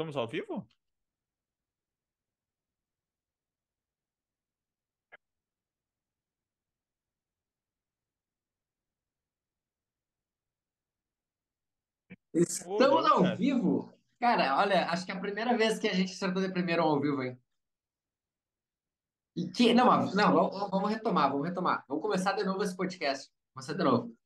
Estamos ao vivo? Estamos ao vivo? Cara, olha, acho que é a primeira vez que a gente acertou de primeiro ao vivo, hein? E que... Não, não, vamos, vamos retomar, vamos retomar. Vamos começar de novo esse podcast. Vamos começar de novo.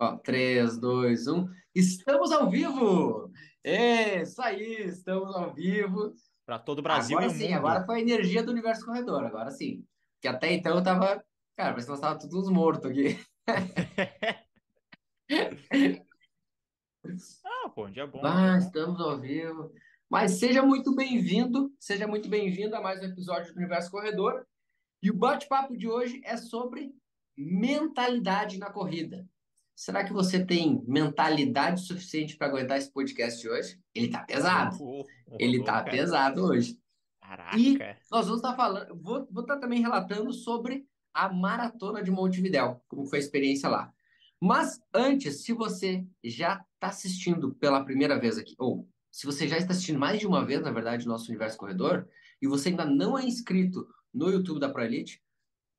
Ó, 3, 2, 1. Estamos ao vivo! É, isso aí, estamos ao vivo. Para todo o Brasil agora e o sim, mundo. agora foi a energia do universo corredor, agora sim. Que até então eu tava. Cara, parece que nós tava todos mortos aqui. ah, pô, um dia bom. Ah, dia bom. estamos ao vivo. Mas seja muito bem-vindo, seja muito bem-vindo a mais um episódio do Universo Corredor. E o bate-papo de hoje é sobre mentalidade na corrida. Será que você tem mentalidade suficiente para aguentar esse podcast de hoje? Ele tá pesado. Oh, oh, Ele tá cara. pesado hoje. Caraca. E nós vamos estar falando, vou estar também relatando sobre a maratona de Montevidéu, como foi a experiência lá. Mas antes, se você já está assistindo pela primeira vez aqui, ou se você já está assistindo mais de uma vez, na verdade, o nosso Universo Corredor, e você ainda não é inscrito no YouTube da Pro Elite,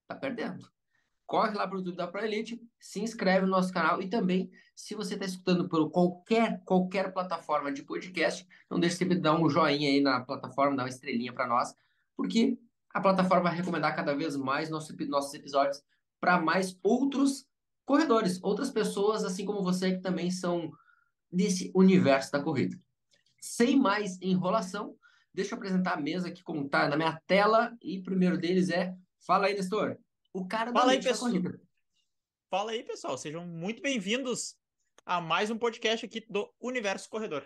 tá perdendo. Corre lá para o YouTube da Pro Elite, se inscreve no nosso canal e também, se você está escutando por qualquer, qualquer plataforma de podcast, não deixe de dar um joinha aí na plataforma, dar uma estrelinha para nós, porque a plataforma vai recomendar cada vez mais nosso, nossos episódios para mais outros corredores, outras pessoas, assim como você, que também são desse universo da corrida. Sem mais enrolação, deixa eu apresentar a mesa que como tá na minha tela e o primeiro deles é, fala aí, Nestor, o cara Fala da aí, pessoal. corrida. Fala aí, pessoal. Sejam muito bem-vindos a mais um podcast aqui do Universo Corredor.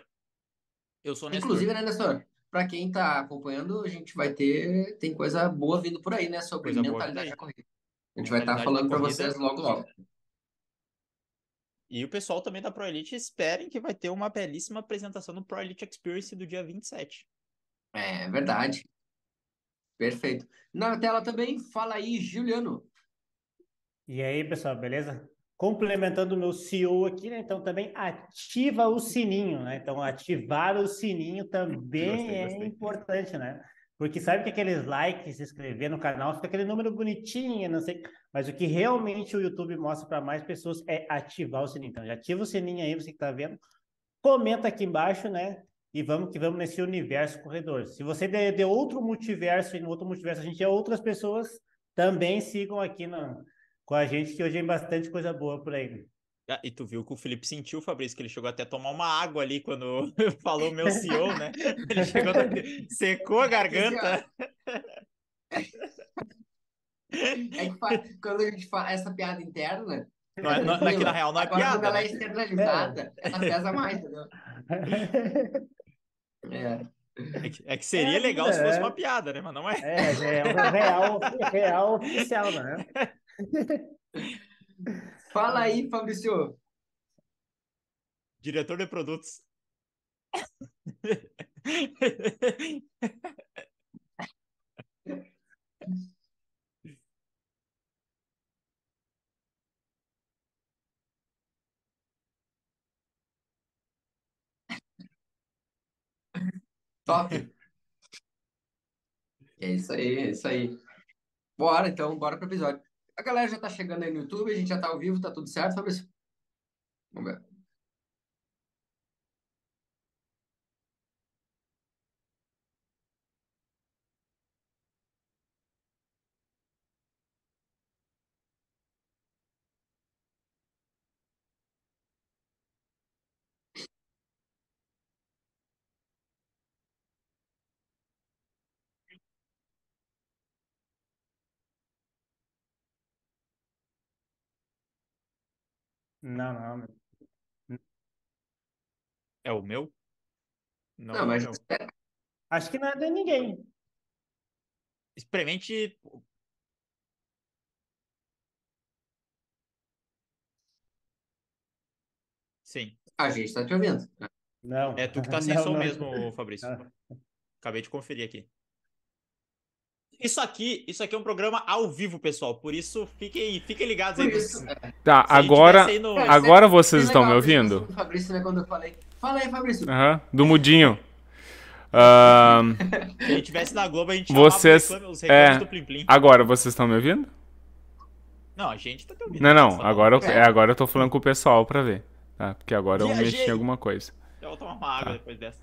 Eu sou o Nestor. Inclusive, né, Nestor? Para quem tá acompanhando, a gente vai ter, tem coisa boa vindo por aí, né, sobre Coisa mentalidade da corrida. A gente vai estar Mentalidade falando para vocês logo, logo. E o pessoal também da Pro Elite esperem que vai ter uma belíssima apresentação no Pro Elite Experience do dia 27. É verdade. Perfeito. Na tela também, fala aí, Juliano. E aí, pessoal, beleza? Complementando o meu CEO aqui, né? Então também ativa o sininho, né? Então ativar o sininho também Gostei, é gostei. importante, né? Porque sabe que aqueles likes, se inscrever no canal, fica aquele número bonitinho, não sei. Mas o que realmente o YouTube mostra para mais pessoas é ativar o sininho. Então já ativa o sininho aí, você que tá vendo. Comenta aqui embaixo, né? E vamos que vamos nesse universo corredor. Se você é de outro multiverso e no outro multiverso a gente é outras pessoas, também sigam aqui no, com a gente, que hoje tem bastante coisa boa por aí. Ah, e tu viu que o Felipe sentiu, Fabrício, que ele chegou até a tomar uma água ali quando falou meu CEO, né? Ele chegou, a- secou a garganta. É que fa- quando a gente faz essa piada interna, Não é- não é- aqui na real não é agora quando piada, ela é né? externalizada, ela pesa mais, entendeu? É. É que, é que seria É, legal se fosse é. uma piada, né? Mas não é. É, é o real, real oficial, né? Fala aí, Fabrício. Diretor de produtos. Top. É isso aí, é isso aí. Bora, então, bora pro episódio. A galera já tá chegando aí no YouTube, a gente já tá ao vivo, tá tudo certo, Fabrício? Vamos ver. Não, não. É o meu? Não, Não, é o mas meu. Acho que não é de ninguém. Experimente. Sim. a gente tá te ouvindo. Não. É tu que tá sem Não, som não. mesmo, Fabrício. Ah. Acabei de conferir aqui. Isso aqui, isso aqui é um programa ao vivo, pessoal. Por isso, fiquem, fiquem ligados aí. Isso, nos- é, Tá, se agora, no- É, agora vocês bem estão me ouvindo? apresentação do Fabrício, né, quando eu falei. Fala aí, Fabrício. Aham, do mudinho. Ahn, Se a gente tivesse na Globo, a gente Vocês- chamava os é. do Plim Plim. agora, vocês estão me ouvindo? Não, a gente tá te ouvindo. Não, não. Só- Agora eu, É. é, agora eu tô falando com o pessoal pra ver. Tá? Porque agora eu mexi em alguma coisa. Eu vou tomar uma água Tá. depois dessa.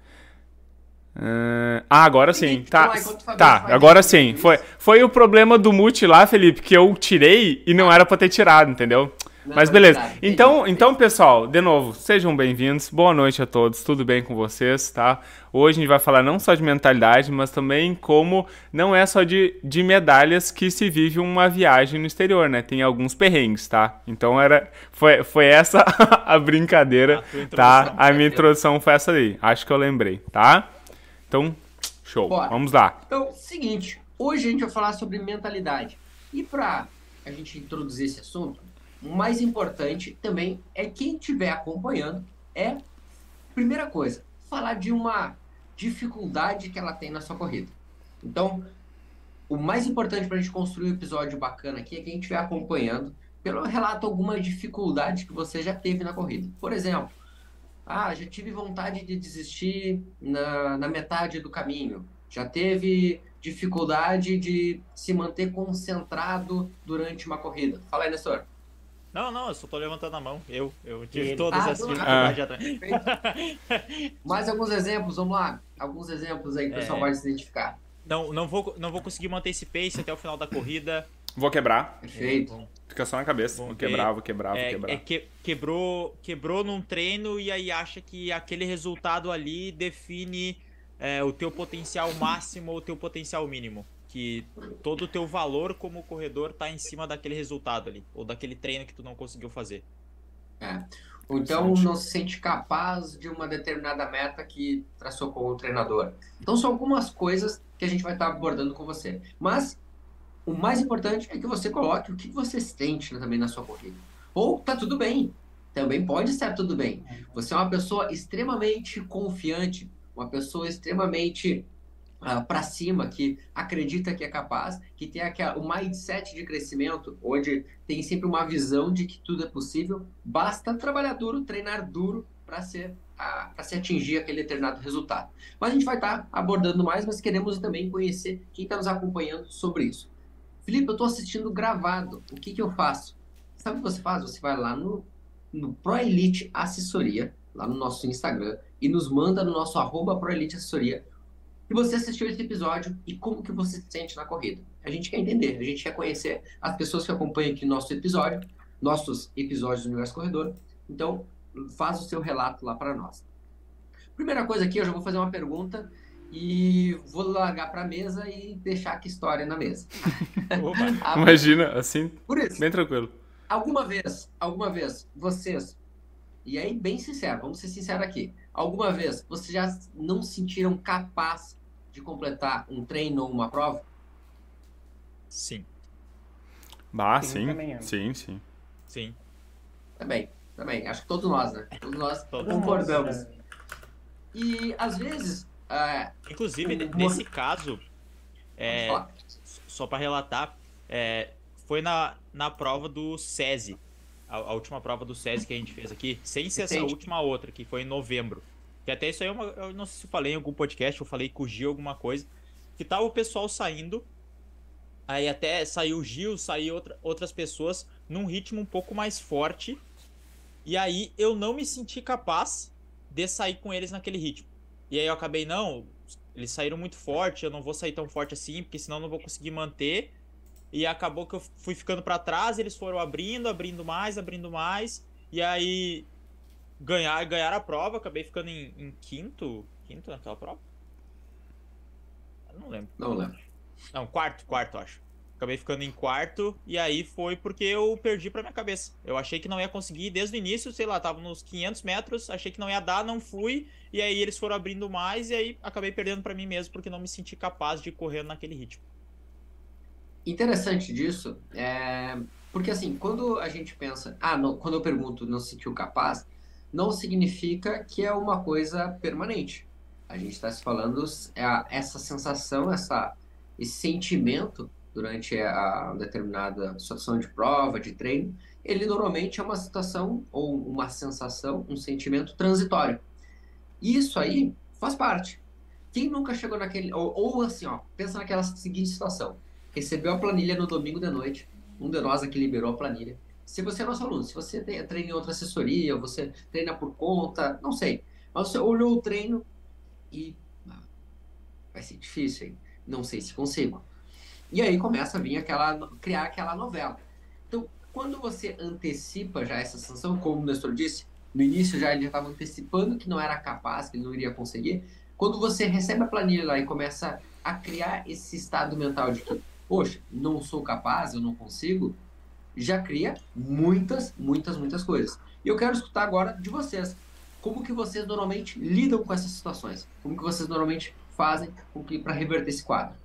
Ah, Ah, agora sim. Tá, tá. Agora sim. Foi, foi o problema do mute lá, Felipe, que eu tirei e não era pra ter tirado, entendeu? Não, Mas beleza. Então, então, pessoal, de novo, sejam bem-vindos. Boa noite a todos. Tudo bem com vocês, tá? Hoje a gente vai falar não só de mentalidade, mas também como não é só de, de medalhas que se vive uma viagem no exterior, né? Tem alguns perrengues, tá? Então era foi, foi essa a brincadeira, A tá? A minha introdução foi essa aí. Acho que eu lembrei, tá? Então, show. Bora. Vamos lá. Então, seguinte, hoje a gente vai falar sobre mentalidade. E para a gente introduzir esse assunto, o mais importante também é quem estiver acompanhando é, primeira coisa, falar de uma dificuldade que ela tem na sua corrida. Então, o mais importante para a gente construir um episódio bacana aqui é quem estiver acompanhando, pelo relato alguma dificuldade que você já teve na corrida. Por exemplo, ah, já tive vontade de desistir na, na metade do caminho. Já teve dificuldade de se manter concentrado durante uma corrida. Fala aí, Nestor. Não, não, eu só tô levantando a mão. Eu, eu tive Ele- todas Ah, essas tu- dificuldades já também. Mais alguns exemplos, vamos lá. Alguns exemplos aí que o pessoal É. pode se identificar. Não, não, vou, não vou conseguir manter esse pace até o final da corrida. Vou quebrar. Perfeito. Fica só na cabeça. Bom, quebrar, vou é, quebrar. é que, quebrou, quebrou num treino e aí acha que aquele resultado ali define é, o teu potencial máximo ou o teu potencial mínimo. Que todo o teu valor como corredor tá em cima daquele resultado ali. Ou daquele treino que tu não conseguiu fazer. Ou então não se sente capaz de uma determinada meta que traçou com o treinador. Então são algumas coisas que a gente vai estar abordando com você. Mas o mais importante é que você coloque o que você sente também na sua corrida. Ou tá tudo bem. Também pode estar tudo bem. Você é uma pessoa extremamente confiante, uma pessoa extremamente para cima, que acredita que é capaz, que tem aquela, o mindset de crescimento, onde tem sempre uma visão de que tudo é possível. Basta trabalhar duro, treinar duro para ser para se atingir aquele determinado resultado. Mas a gente vai estar abordando mais, mas queremos também conhecer quem está nos acompanhando sobre isso. Felipe, eu estou assistindo gravado. O que, que eu faço? Sabe o que você faz? Você vai lá no, no Pro Elite Assessoria, lá no nosso Instagram, e nos manda no nosso arroba Pro Elite Assessoria que você assistiu esse episódio e como que você se sente na corrida. A gente quer entender, a gente quer conhecer as pessoas que acompanham aqui nosso episódio, nossos episódios do Universo Corredor. Então, faz o seu relato lá para nós. Primeira coisa aqui, eu já vou fazer uma pergunta e vou largar para a mesa e deixar aqui história na mesa. Opa, A- Imagina, assim, Por isso, bem tranquilo. alguma vez, alguma vez, vocês, e aí bem sincero, vamos ser sinceros aqui, alguma vez vocês já não se sentiram capaz de completar um treino ou uma prova? sim, Bah, Sim, sim. também. Sim, sim. sim. Também, também. Acho que todos nós, né? Todos nós Todos concordamos. Nossa. E às vezes, é, Inclusive, nesse caso, é, só para relatar, é, foi na, na prova do SESI, a, a última prova do SESI que a gente fez aqui, sem ser essa Entendi. última outra, que foi em novembro. Que até isso aí, uma- eu não sei se eu falei em algum podcast, eu falei com o Gil alguma coisa, que tava o pessoal saindo, aí até saiu o Gil, saiu outra, outras pessoas, num ritmo um pouco mais forte, e aí eu não me senti capaz de sair com eles naquele ritmo. E aí eu acabei, não, eles saíram muito forte, eu não vou sair tão forte assim, porque senão eu não vou conseguir manter. E acabou que eu fui ficando pra trás, eles foram abrindo, abrindo mais, abrindo mais. E aí ganhar, ganhar a prova, acabei ficando em, em quinto, quinto naquela prova. Eu não lembro. Não lembro. Não, quarto, quarto, acho. Acabei ficando em quarto, e aí foi porque eu perdi pra minha cabeça. Eu achei que não ia conseguir desde o início, sei lá, tava nos 500 metros, achei que não ia dar, não fui, e aí eles foram abrindo mais, e aí acabei perdendo pra mim mesmo, porque não me senti capaz de correr naquele ritmo. Interessante disso é porque assim, quando a gente pensa, ah, não, quando eu pergunto não se sentiu capaz, não significa que é uma coisa permanente. A gente está se falando é essa sensação, essa esse sentimento durante a determinada situação de prova, de treino, ele normalmente é uma situação ou uma sensação, um sentimento transitório. Isso aí faz parte. Quem nunca chegou naquele. Ou, ou, assim, ó, pensa naquela seguinte situação: recebeu a planilha no domingo de noite, um de nós aqui liberou a planilha. Se você é nosso aluno, se você treina em outra assessoria, você treina por conta, não sei. Mas você olhou o treino e. Ah, vai ser difícil, hein? Não sei se consigo. E aí começa a vir aquela. criar aquela novela. Então, quando você antecipa já essa sanção, como o Nestor disse, no início já ele já estava antecipando que não era capaz, que ele não iria conseguir. Quando você recebe a planilha lá e começa a criar esse estado mental de que, poxa, não sou capaz, eu não consigo, já cria muitas, muitas, muitas coisas. E eu quero escutar agora de vocês. Como que vocês normalmente lidam com essas situações? Como que vocês normalmente fazem para reverter esse quadro?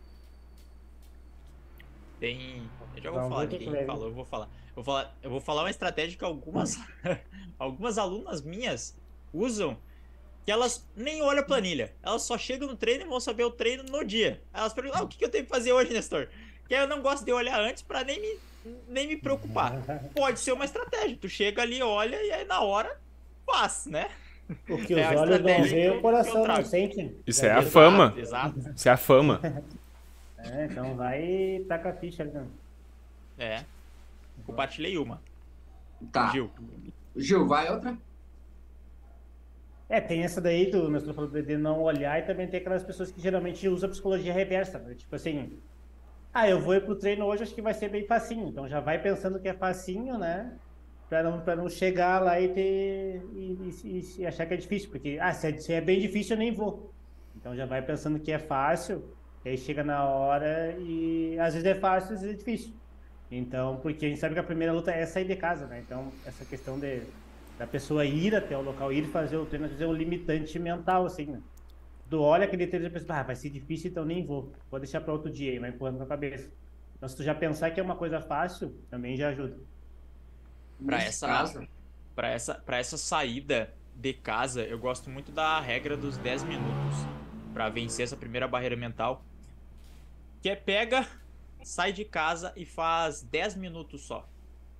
Tem. Eu já vou falar, ninguém falou, eu vou falar. Vou falar, eu vou falar uma estratégia que algumas, algumas alunas minhas usam, que elas nem olham a planilha. Elas só chegam no treino e vão saber o treino no dia. Elas perguntam, ah, o que, que eu tenho que fazer hoje, Nestor? Que eu não gosto de olhar antes para nem me, nem me preocupar. Pode ser uma estratégia. Tu chega ali, olha e aí na hora faz, né? Porque é os olhos não veem, o coração não sente. Isso é, é a fama. Exato. Isso é a fama. É, então vai e taca a ficha ali. É. Compartilhei uma. Tá. Gil. Gil, vai outra? É, tem essa daí do meu falou de não olhar e também tem aquelas pessoas que geralmente usam psicologia reversa, né? Tipo assim, ah, eu vou ir pro treino hoje, acho que vai ser bem facinho. Então já vai pensando que é facinho, né? Pra não, pra não chegar lá e ter e, e, e achar que é difícil, porque ah, se é, se é bem difícil eu nem vou. Então já vai pensando que é fácil, e aí chega na hora e às vezes é fácil, às vezes é difícil. Então, porque a gente sabe que a primeira luta é sair de casa, né? Então, essa questão de, da pessoa ir até o local, ir fazer o treino, às vezes é um limitante mental, assim, né? Tu olha aquele treino e pensa, ah, vai ser difícil, então nem vou. Vou deixar para outro dia e vai empurrando na cabeça. Então, se tu já pensar que é uma coisa fácil, também já ajuda. Para essa, para essa, para essa saída de casa, eu gosto muito da regra dos 10 minutos para vencer essa primeira barreira mental. Que é pega sai de casa e faz 10 minutos só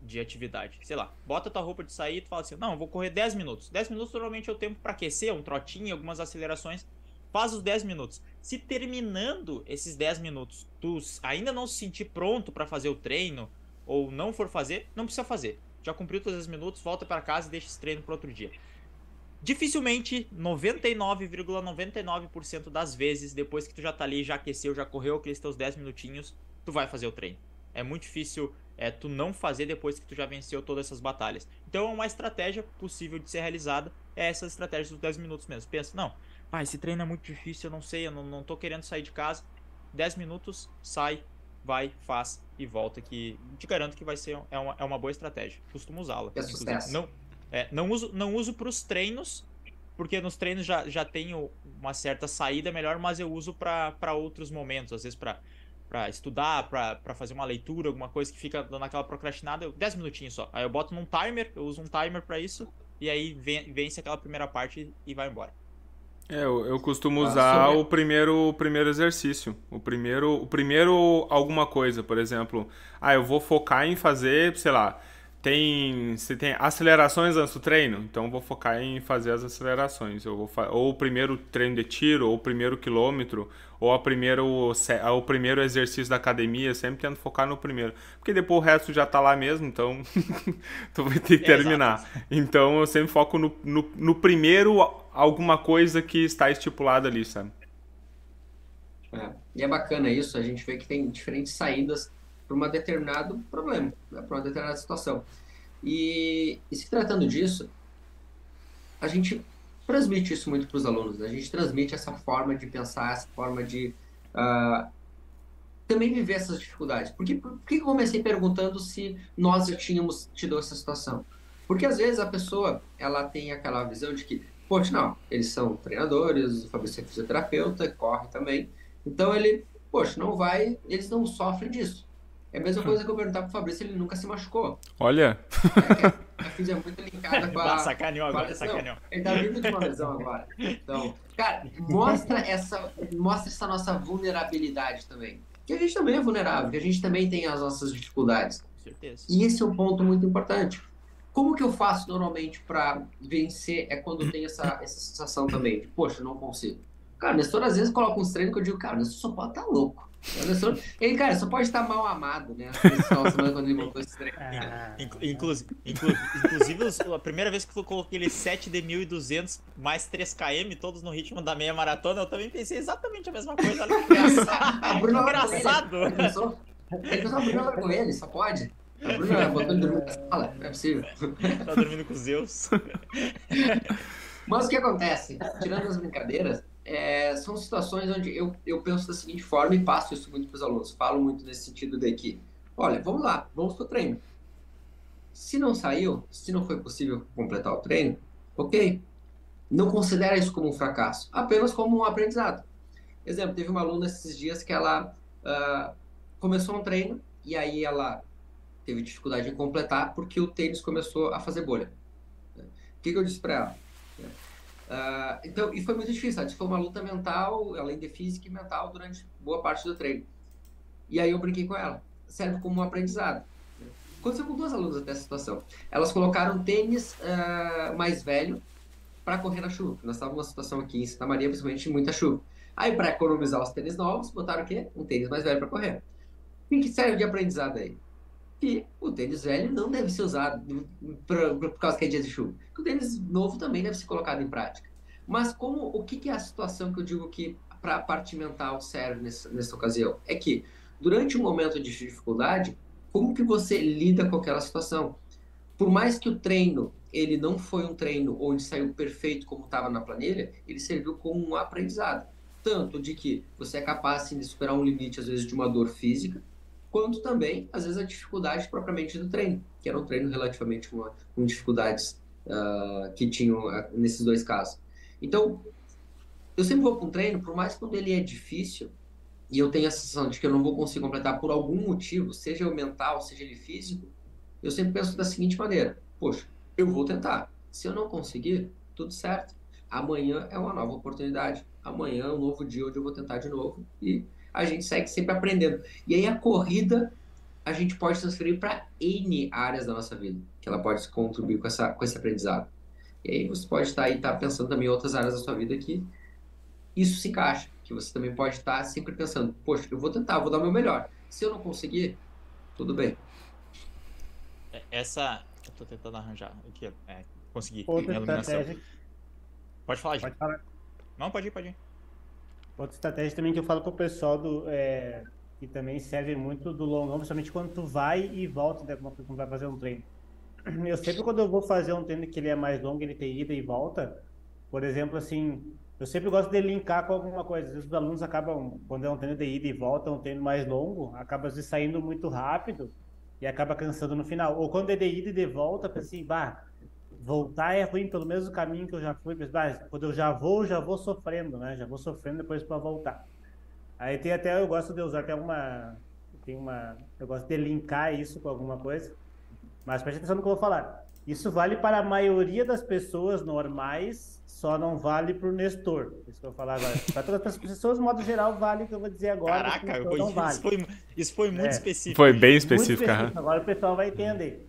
de atividade. Sei lá, bota tua roupa de sair e tu fala assim: "Não, vou correr 10 minutos". 10 minutos normalmente é o tempo para aquecer, um trotinho, algumas acelerações. Faz os 10 minutos. Se terminando esses 10 minutos, tu ainda não se sentir pronto para fazer o treino ou não for fazer, não precisa fazer. Já cumpriu todos os 10 minutos, volta para casa e deixa esse treino para outro dia. Dificilmente, 99,99% ,99 das vezes, depois que tu já tá ali, já aqueceu, já correu aqueles teus 10 minutinhos, tu vai fazer o treino. É muito difícil é, tu não fazer depois que tu já venceu todas essas batalhas. Então, uma estratégia possível de ser realizada é essa estratégia dos 10 minutos mesmo. Pensa, não, ah, esse treino é muito difícil, eu não sei, eu não, não tô querendo sair de casa. 10 minutos, sai, vai, faz e volta, que te garanto que vai ser é uma, é uma boa estratégia. Costumo usá-la. É sucesso. Não, é, não uso, não uso para os treinos, porque nos treinos já, já tenho uma certa saída melhor, mas eu uso para outros momentos, às vezes para para estudar, para fazer uma leitura, alguma coisa que fica dando aquela procrastinada, 10 minutinhos só. Aí eu boto num timer, eu uso um timer para isso, e aí vence aquela primeira parte e vai embora. É, eu, eu costumo ah, usar o primeiro, o primeiro exercício. O primeiro, o primeiro alguma coisa, por exemplo. Ah, eu vou focar em fazer, sei lá, tem, se tem acelerações antes do treino, então vou focar em fazer as acelerações. Eu vou ou o primeiro treino de tiro, ou o primeiro quilômetro, ou a primeiro, o primeiro exercício da academia, sempre tento focar no primeiro. Porque depois o resto já tá lá mesmo, então tu vai ter que terminar. É, então eu sempre foco no, no, no, primeiro alguma coisa que está estipulada ali, sabe? É, e é bacana isso, a gente vê que tem diferentes saídas para um determinado problema, né, para uma determinada situação. E, e, se tratando disso, a gente transmite isso muito para os alunos, né? a gente transmite essa forma de pensar, essa forma de uh, também viver essas dificuldades. Por que, por que eu comecei perguntando se nós já tínhamos tido essa situação? Porque às vezes a pessoa ela tem aquela visão de que, poxa, não, eles são treinadores, o Fabrício é fisioterapeuta, corre também, então ele, poxa, não vai, eles não sofrem disso. É a mesma coisa que eu perguntar pro Fabrício se ele nunca se machucou. Olha. É, a física é muito linkada com a. Ah, sacaneou agora, sacaneou. Ele tá vindo de uma lesão agora. Então, cara, mostra essa, mostra essa nossa vulnerabilidade também. Que a gente também é vulnerável, que a gente também tem as nossas dificuldades. Com certeza. E esse é um ponto muito importante. Como que eu faço normalmente para vencer? É quando tem essa, essa sensação também de, poxa, não consigo. Cara, o Nestor às vezes coloca uns treinos que eu digo, cara, o Nestor só pode estar tá louco. Ele, cara, só pode estar mal amado, né? quando ele montou esse treino. Ah. Inclusive, inclusive, a primeira vez que eu coloquei ele 7 de 1.200 mais 3 km, todos no ritmo da meia maratona, eu também pensei exatamente a mesma coisa. Olha que engraçado. engraçado. Ele pensou, ele pensou, a Bruna com ele, só pode. A Bruna botou ele dormir na sala, não é possível. Tá dormindo com Zeus. Mas o que acontece? Tirando as brincadeiras, é, são situações onde eu, eu penso da seguinte forma e passo isso muito para os alunos. Falo muito nesse sentido de que, olha, vamos lá, vamos para o treino. Se não saiu, se não foi possível completar o treino, ok. Não considera isso como um fracasso, apenas como um aprendizado. Exemplo, teve uma aluna esses dias que ela uh, começou um treino e aí ela teve dificuldade em completar porque o tênis começou a fazer bolha. O que, que eu disse para ela? Uh, então, e foi muito difícil, sabe? Foi uma luta mental, além de física e mental, durante boa parte do treino. E aí eu brinquei com ela. Serve como um aprendizado. Aconteceu com duas alunas até essa situação. Elas colocaram tênis uh, mais velho para correr na chuva. Nós estávamos numa situação aqui em Santa Maria, principalmente muita chuva. Aí, para economizar os tênis novos, botaram o quê? Um tênis mais velho para correr. O que serve de aprendizado aí? Que o tênis velho não deve ser usado por causa que é dia de chuva. Que o tênis novo também deve ser colocado em prática. Mas como o que, que é a situação que eu digo que para a parte mental serve nessa, nessa ocasião? É que durante um momento de dificuldade, como que você lida com aquela situação? Por mais que o treino ele não foi um treino onde saiu perfeito como estava na planilha, ele serviu como um aprendizado. Tanto de que você é capaz assim, de superar um limite, às vezes, de uma dor física, quanto também, às vezes, a dificuldade propriamente do treino, que era um treino relativamente com, com dificuldades uh, que tinham uh, nesses dois casos. Então, eu sempre vou para um treino, por mais quando ele é difícil, e eu tenho a sensação de que eu não vou conseguir completar por algum motivo, seja o mental, seja ele físico, eu sempre penso da seguinte maneira: poxa, eu vou tentar. Se eu não conseguir, tudo certo. Amanhã é uma nova oportunidade. Amanhã é um novo dia onde eu vou tentar de novo e a gente segue sempre aprendendo. E aí a corrida a gente pode transferir para N áreas da nossa vida, que ela pode contribuir com, essa, com esse aprendizado. E aí você pode estar aí tá pensando também em outras áreas da sua vida que isso se encaixa, que você também pode estar sempre pensando, poxa, eu vou tentar, vou dar o meu melhor. Se eu não conseguir, tudo bem. É, essa, eu tô tentando arranjar aqui, é, consegui. Outra estratégia. Pode falar, Pode falar. Não, pode ir, pode ir. Outra estratégia também que eu falo pro pessoal do, é, que também serve muito do longão, principalmente quando tu vai e volta, né, quando vai fazer um treino. Eu sempre quando eu vou fazer um treino que ele é mais longo, ele tem ida e volta, por exemplo, assim, eu sempre gosto de linkar com alguma coisa. Às vezes os alunos acabam, quando é um treino de ida e volta, um treino mais longo, acaba saindo muito rápido e acaba cansando no final. Ou quando é de ida e de volta, assim, bah, voltar é ruim pelo mesmo caminho que eu já fui, mas quando eu já vou, já vou sofrendo, né? Já vou sofrendo depois para voltar. Aí tem até, eu gosto de usar até uma, tem uma, eu gosto de linkar isso com alguma coisa, mas preste atenção no que eu vou falar. Isso vale para a maioria das pessoas normais, só não vale para o Nestor. Isso que eu vou falar agora. Para todas as pessoas, de modo geral, vale o que eu vou dizer agora. Caraca, isso, vale. foi, isso foi muito é. específico. Foi bem específico. específico. Agora o pessoal vai entender.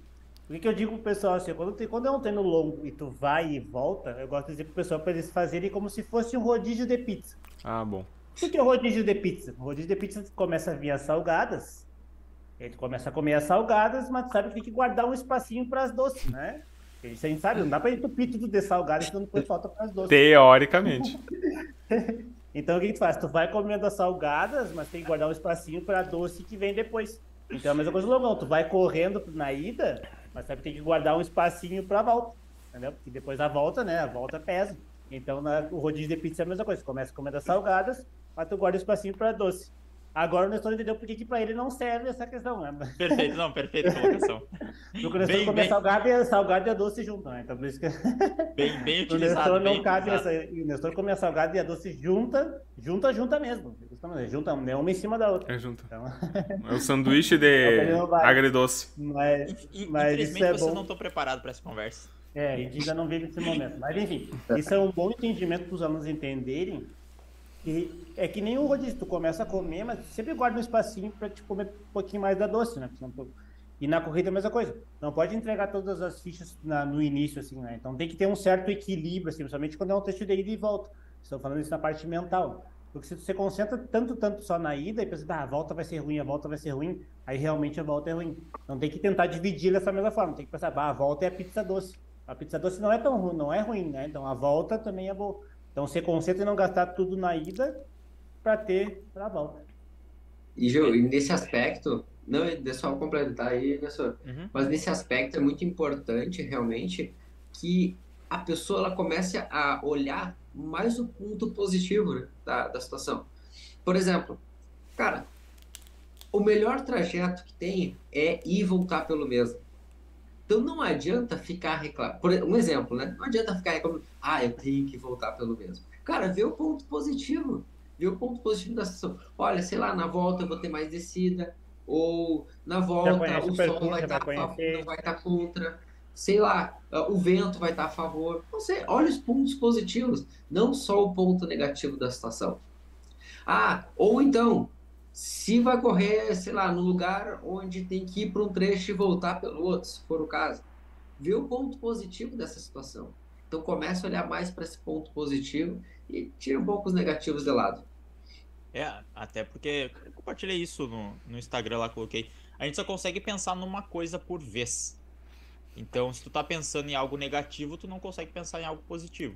O que, que eu digo pro pessoal assim, quando, tem, quando é um treino longo e tu vai e volta, eu gosto de dizer pro pessoal para eles fazerem como se fosse um rodízio de pizza. Ah, bom. O que é o rodízio de pizza? O rodízio de pizza começa a vir as salgadas, ele começa a comer as salgadas, mas sabe que tem que guardar um espacinho para as doces, né? Isso a gente sabe, não dá para entupir tudo de salgado, senão depois falta para as doces. Teoricamente. então o que tu faz? Tu vai comendo as salgadas, mas tem que guardar um espacinho para doce que vem depois. Então é a mesma coisa do longão, tu vai correndo na ida, mas que tem que guardar um espacinho para a volta, entendeu? Porque depois a volta, né? A volta pesa. Então na, o rodízio de pizza é a mesma coisa. Começa comendo as salgadas, mas tu guarda um espacinho para doce. Agora o Nestor entendeu porque que para ele não serve essa questão, né? Perfeito, não, perfeita colocação. Porque o Nestor come bem... salgado, e, salgado e a doce junto, né? Então por isso que... Bem, bem utilizado. O Nestor não cabe essa... O Nestor come a salgada e a doce junta, junta, junta mesmo. Junta é uma em cima da outra. É junta. Então... É o sanduíche de agridoce. Mas, mas Infelizmente é vocês não estão preparados para essa conversa. É, a gente ainda não vive esse momento. Mas enfim, isso é um bom entendimento para os alunos entenderem que é que nem o rodízio, tu começa a comer, mas sempre guarda um espacinho para te comer um pouquinho mais da doce, né? E na corrida é a mesma coisa. Não pode entregar todas as fichas na, no início, assim, né? Então tem que ter um certo equilíbrio, assim, principalmente quando é um texto de ida e volta. Estou falando isso na parte mental. Porque se você concentra tanto, tanto só na ida e pensa, ah, a volta vai ser ruim, a volta vai ser ruim, aí realmente a volta é ruim. Então tem que tentar dividir dessa mesma forma. Tem que pensar, ah, a volta é a pizza doce. A pizza doce não é tão ruim, não é ruim, né? Então a volta também é boa. Então você concentra em não gastar tudo na ida para ter para a volta. E, Gil, e nesse aspecto, não, deixa eu complementar aí, professor, uhum. mas nesse aspecto é muito importante realmente que a pessoa ela comece a olhar mais o ponto positivo né, da, da situação. Por exemplo, cara, o melhor trajeto que tem é ir e voltar pelo mesmo. Então não adianta ficar reclamando. Por um exemplo, né? Não adianta ficar reclamando, ah, eu tenho que voltar pelo mesmo. Cara, vê o ponto positivo. Vê o ponto positivo da situação. Olha, sei lá, na volta eu vou ter mais descida. Ou na volta o sol vai estar, vai estar contra sei lá, o vento vai estar a favor. Não sei, olha os pontos positivos, não só o ponto negativo da situação. Ah, ou então, se vai correr, sei lá, no lugar onde tem que ir para um trecho e voltar pelo outro, se for o caso, vê o ponto positivo dessa situação. Então comece a olhar mais para esse ponto positivo e tira um pouco os negativos de lado. É, até porque eu compartilhei isso no, no Instagram lá, coloquei. A gente só consegue pensar numa coisa por vez. Então, se tu tá pensando em algo negativo, tu não consegue pensar em algo positivo.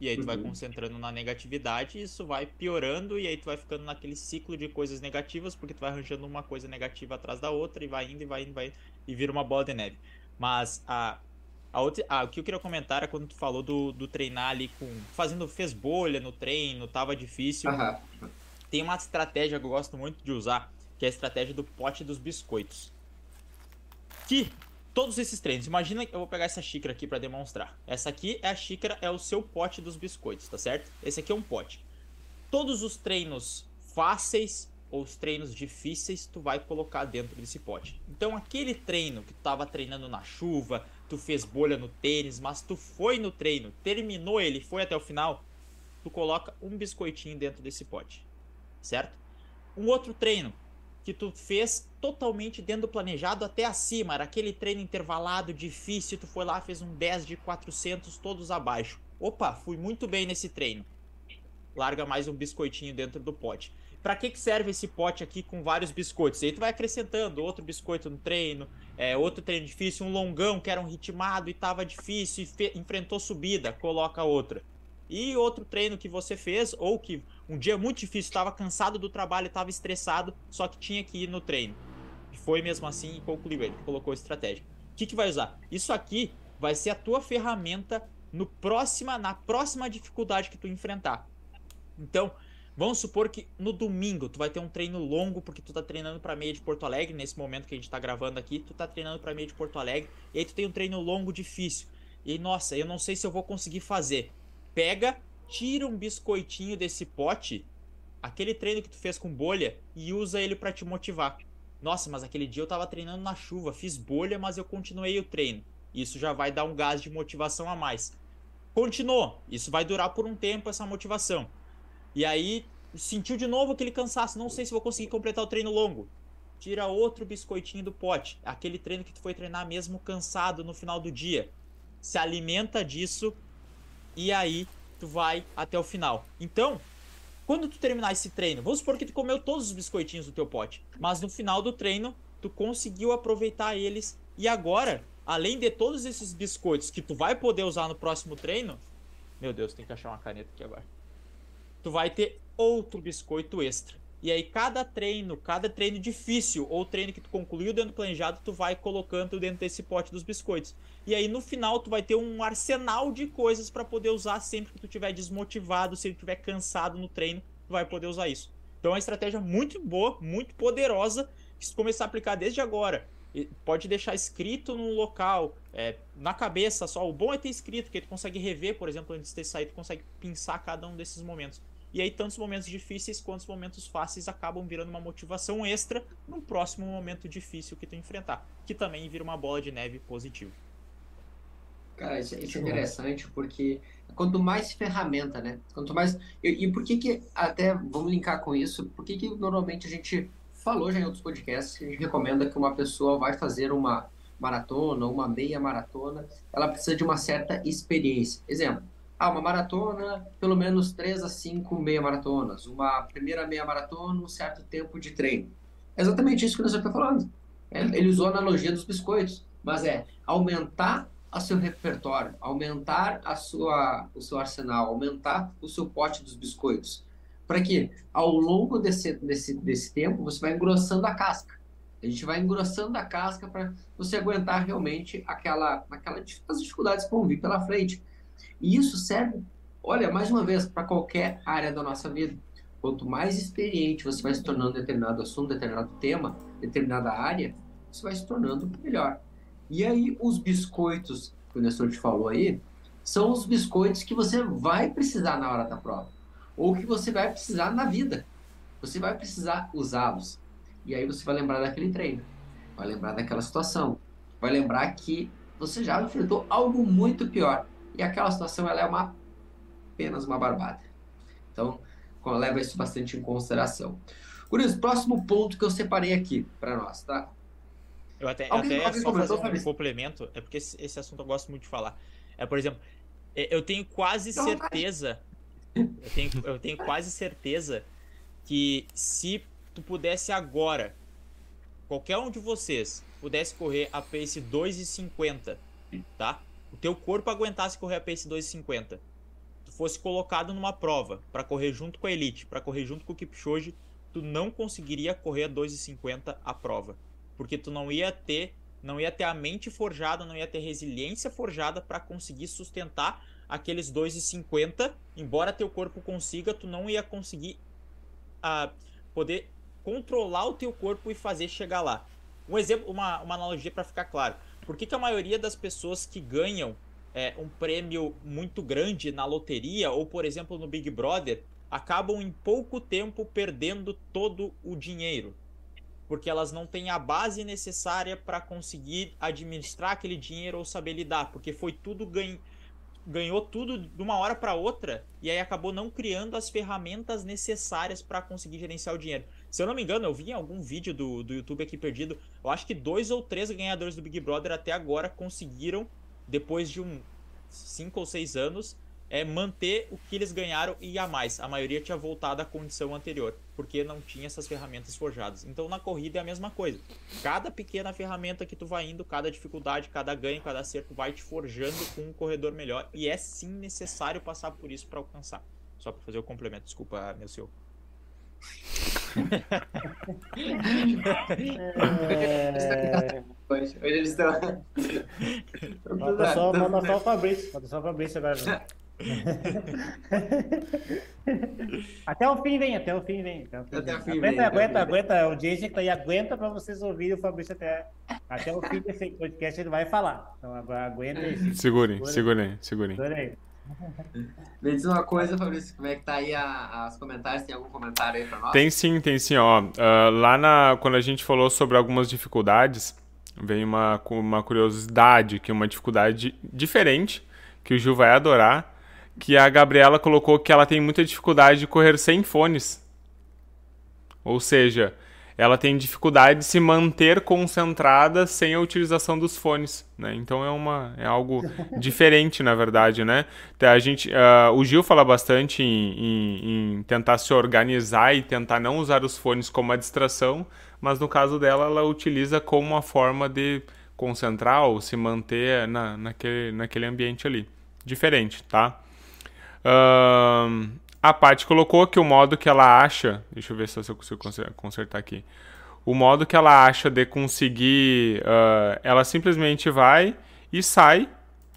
E aí tu uhum. vai concentrando na negatividade e isso vai piorando e aí tu vai ficando naquele ciclo de coisas negativas, porque tu vai arranjando uma coisa negativa atrás da outra e vai indo e vai indo, vai e vira uma bola de neve. Mas a a outra, ah, o que eu queria comentar é quando tu falou do, do treinar ali com fazendo fez bolha no treino, tava difícil. Uhum. Tem uma estratégia que eu gosto muito de usar, que é a estratégia do pote dos biscoitos. Que todos esses treinos. Imagina eu vou pegar essa xícara aqui para demonstrar. Essa aqui é a xícara, é o seu pote dos biscoitos, tá certo? Esse aqui é um pote. Todos os treinos fáceis ou os treinos difíceis tu vai colocar dentro desse pote. Então aquele treino que tu tava treinando na chuva, tu fez bolha no tênis, mas tu foi no treino, terminou ele, foi até o final, tu coloca um biscoitinho dentro desse pote. Certo? Um outro treino que tu fez totalmente dentro do planejado até acima. Era aquele treino intervalado, difícil. Tu foi lá, fez um 10 de 400, todos abaixo. Opa, fui muito bem nesse treino. Larga mais um biscoitinho dentro do pote. Para que, que serve esse pote aqui com vários biscoitos? Aí tu vai acrescentando outro biscoito no treino, é, outro treino difícil, um longão que era um ritmado e tava difícil e enfrentou subida, coloca outra. E outro treino que você fez, ou que um dia muito difícil, estava cansado do trabalho, estava estressado, só que tinha que ir no treino. Foi mesmo assim e concluiu ele, colocou estratégia. O que, que vai usar? Isso aqui vai ser a tua ferramenta no próxima, na próxima dificuldade que tu enfrentar. Então, vamos supor que no domingo tu vai ter um treino longo porque tu tá treinando para meia de Porto Alegre, nesse momento que a gente tá gravando aqui, tu tá treinando para meia de Porto Alegre, e aí tu tem um treino longo difícil. E nossa, eu não sei se eu vou conseguir fazer. Pega tira um biscoitinho desse pote, aquele treino que tu fez com bolha, e usa ele para te motivar. Nossa, mas aquele dia eu tava treinando na chuva, fiz bolha, mas eu continuei o treino. Isso já vai dar um gás de motivação a mais. Continuou. Isso vai durar por um tempo essa motivação. E aí sentiu de novo aquele cansaço, não sei se vou conseguir completar o treino longo. Tira outro biscoitinho do pote, aquele treino que tu foi treinar mesmo cansado no final do dia. Se alimenta disso e aí tu vai até o final. Então, quando tu terminar esse treino, vamos supor que tu comeu todos os biscoitinhos do teu pote, mas no final do treino tu conseguiu aproveitar eles e agora, além de todos esses biscoitos que tu vai poder usar no próximo treino, meu Deus, tem que achar uma caneta aqui agora. Tu vai ter outro biscoito extra. E aí cada treino, cada treino difícil ou treino que tu concluiu dentro do planejado, tu vai colocando dentro desse pote dos biscoitos. E aí no final tu vai ter um arsenal de coisas para poder usar sempre que tu estiver desmotivado, se tu estiver cansado no treino, tu vai poder usar isso. Então é uma estratégia muito boa, muito poderosa, que se começar a aplicar desde agora, pode deixar escrito num local, é, na cabeça só. O bom é ter escrito, porque tu consegue rever, por exemplo, antes de ter saído, tu consegue pensar cada um desses momentos. E aí, tantos momentos difíceis quanto os momentos fáceis acabam virando uma motivação extra no próximo momento difícil que tu enfrentar, que também vira uma bola de neve positivo. Cara, isso, isso é interessante porque quanto mais ferramenta, né? Quanto mais. E, e por que que, até vamos linkar com isso, por que que normalmente a gente falou já em outros podcasts que a gente recomenda que uma pessoa vai fazer uma maratona, uma meia maratona, ela precisa de uma certa experiência. Exemplo, ah, uma maratona, pelo menos 3 a 5 meia maratonas, uma primeira meia maratona, um certo tempo de treino. É exatamente isso que nós estamos falando. É, ele usou a analogia dos biscoitos, mas é aumentar o seu repertório, aumentar a sua, o seu arsenal, aumentar o seu pote dos biscoitos. Para que ao longo desse, desse, desse tempo você vai engrossando a casca. A gente vai engrossando a casca para você aguentar realmente aquela, aquela, as dificuldades que vão vir pela frente. E isso serve, olha, mais uma vez, para qualquer área da nossa vida. Quanto mais experiente você vai se tornando em determinado assunto, determinado tema, determinada área, você vai se tornando melhor. E aí, os biscoitos que o Nestor te falou aí, são os biscoitos que você vai precisar na hora da prova. Ou que você vai precisar na vida. Você vai precisar usá-los. E aí você vai lembrar daquele treino. Vai lembrar daquela situação. Vai lembrar que você já enfrentou algo muito pior. E aquela situação ela é uma, apenas uma barbada. Então, leva isso bastante em consideração. Curioso, próximo ponto que eu separei aqui para nós, tá? Eu até, alguém, até alguém só fazer um complemento, é porque esse, esse, assunto eu gosto muito de falar. É, por exemplo, é, eu tenho quase então, certeza. Eu tenho, eu tenho quase certeza que se tu pudesse agora, qualquer um de vocês, pudesse correr a pace 2,50, tá? O teu corpo aguentasse correr a pace 2,50. Tu fosse colocado numa prova para correr junto com a elite, para correr junto com o Kipchoge, tu não conseguiria correr a 2,50 a prova porque tu não ia ter não ia ter a mente forjada, não ia ter resiliência forjada para conseguir sustentar aqueles 2,50, embora teu corpo consiga, tu não ia conseguir uh, poder controlar o teu corpo e fazer chegar lá. Um exemplo, uma, uma analogia para ficar claro. Por que, que a maioria das pessoas que ganham é, um prêmio muito grande na loteria ou, por exemplo, no Big Brother, acabam em pouco tempo perdendo todo o dinheiro? porque elas não têm a base necessária para conseguir administrar aquele dinheiro ou saber lidar, porque foi tudo ganho, ganhou tudo de uma hora para outra e aí acabou não criando as ferramentas necessárias para conseguir gerenciar o dinheiro. Se eu não me engano, eu vi em algum vídeo do, do YouTube aqui perdido, eu acho que dois ou três ganhadores do Big Brother até agora conseguiram, depois de um cinco ou seis anos, é manter o que eles ganharam e a mais. A maioria tinha voltado à condição anterior, porque não tinha essas ferramentas forjadas. Então na corrida é a mesma coisa. Cada pequena ferramenta que tu vai indo, cada dificuldade, cada ganho, cada acerto vai te forjando com um corredor melhor e é sim necessário passar por isso para alcançar. Só para fazer o complemento, desculpa, meu senhor. É... Hoje eles estão. Manda só, manda só o Fabrício. Manda só o Fabrício agora. Até o fim vem, até o fim vem. Até o fim, até vem. O fim aguenta, vem, aguenta, aguenta. O audiência que tá aí aguenta para vocês ouvirem o Fabrício até, até o fim desse podcast ele vai falar. Então agora aguenta aí. Segurem, segurem, segurem. Me diz uma coisa, Fabrício, como é que tá aí a, comentários? Tem algum comentário aí para nós? Tem sim, tem sim, ó. Uh, lá na, quando a gente falou sobre algumas dificuldades, vem uma, uma curiosidade, que é uma dificuldade diferente, que o Gil vai adorar, que a Gabriela colocou que ela tem muita dificuldade de correr sem fones. Ou seja, ela tem dificuldade de se manter concentrada sem a utilização dos fones, né? Então é uma é algo diferente, na verdade, né? A gente, uh, o Gil fala bastante em, em, em, tentar se organizar e tentar não usar os fones como uma distração, mas no caso dela, ela utiliza como uma forma de concentrar ou se manter na, naquele, naquele ambiente ali. Diferente, tá? Uh, a Paty colocou que o modo que ela acha. Deixa eu ver se eu consigo consertar aqui. O modo que ela acha de conseguir. Uh, ela simplesmente vai e sai.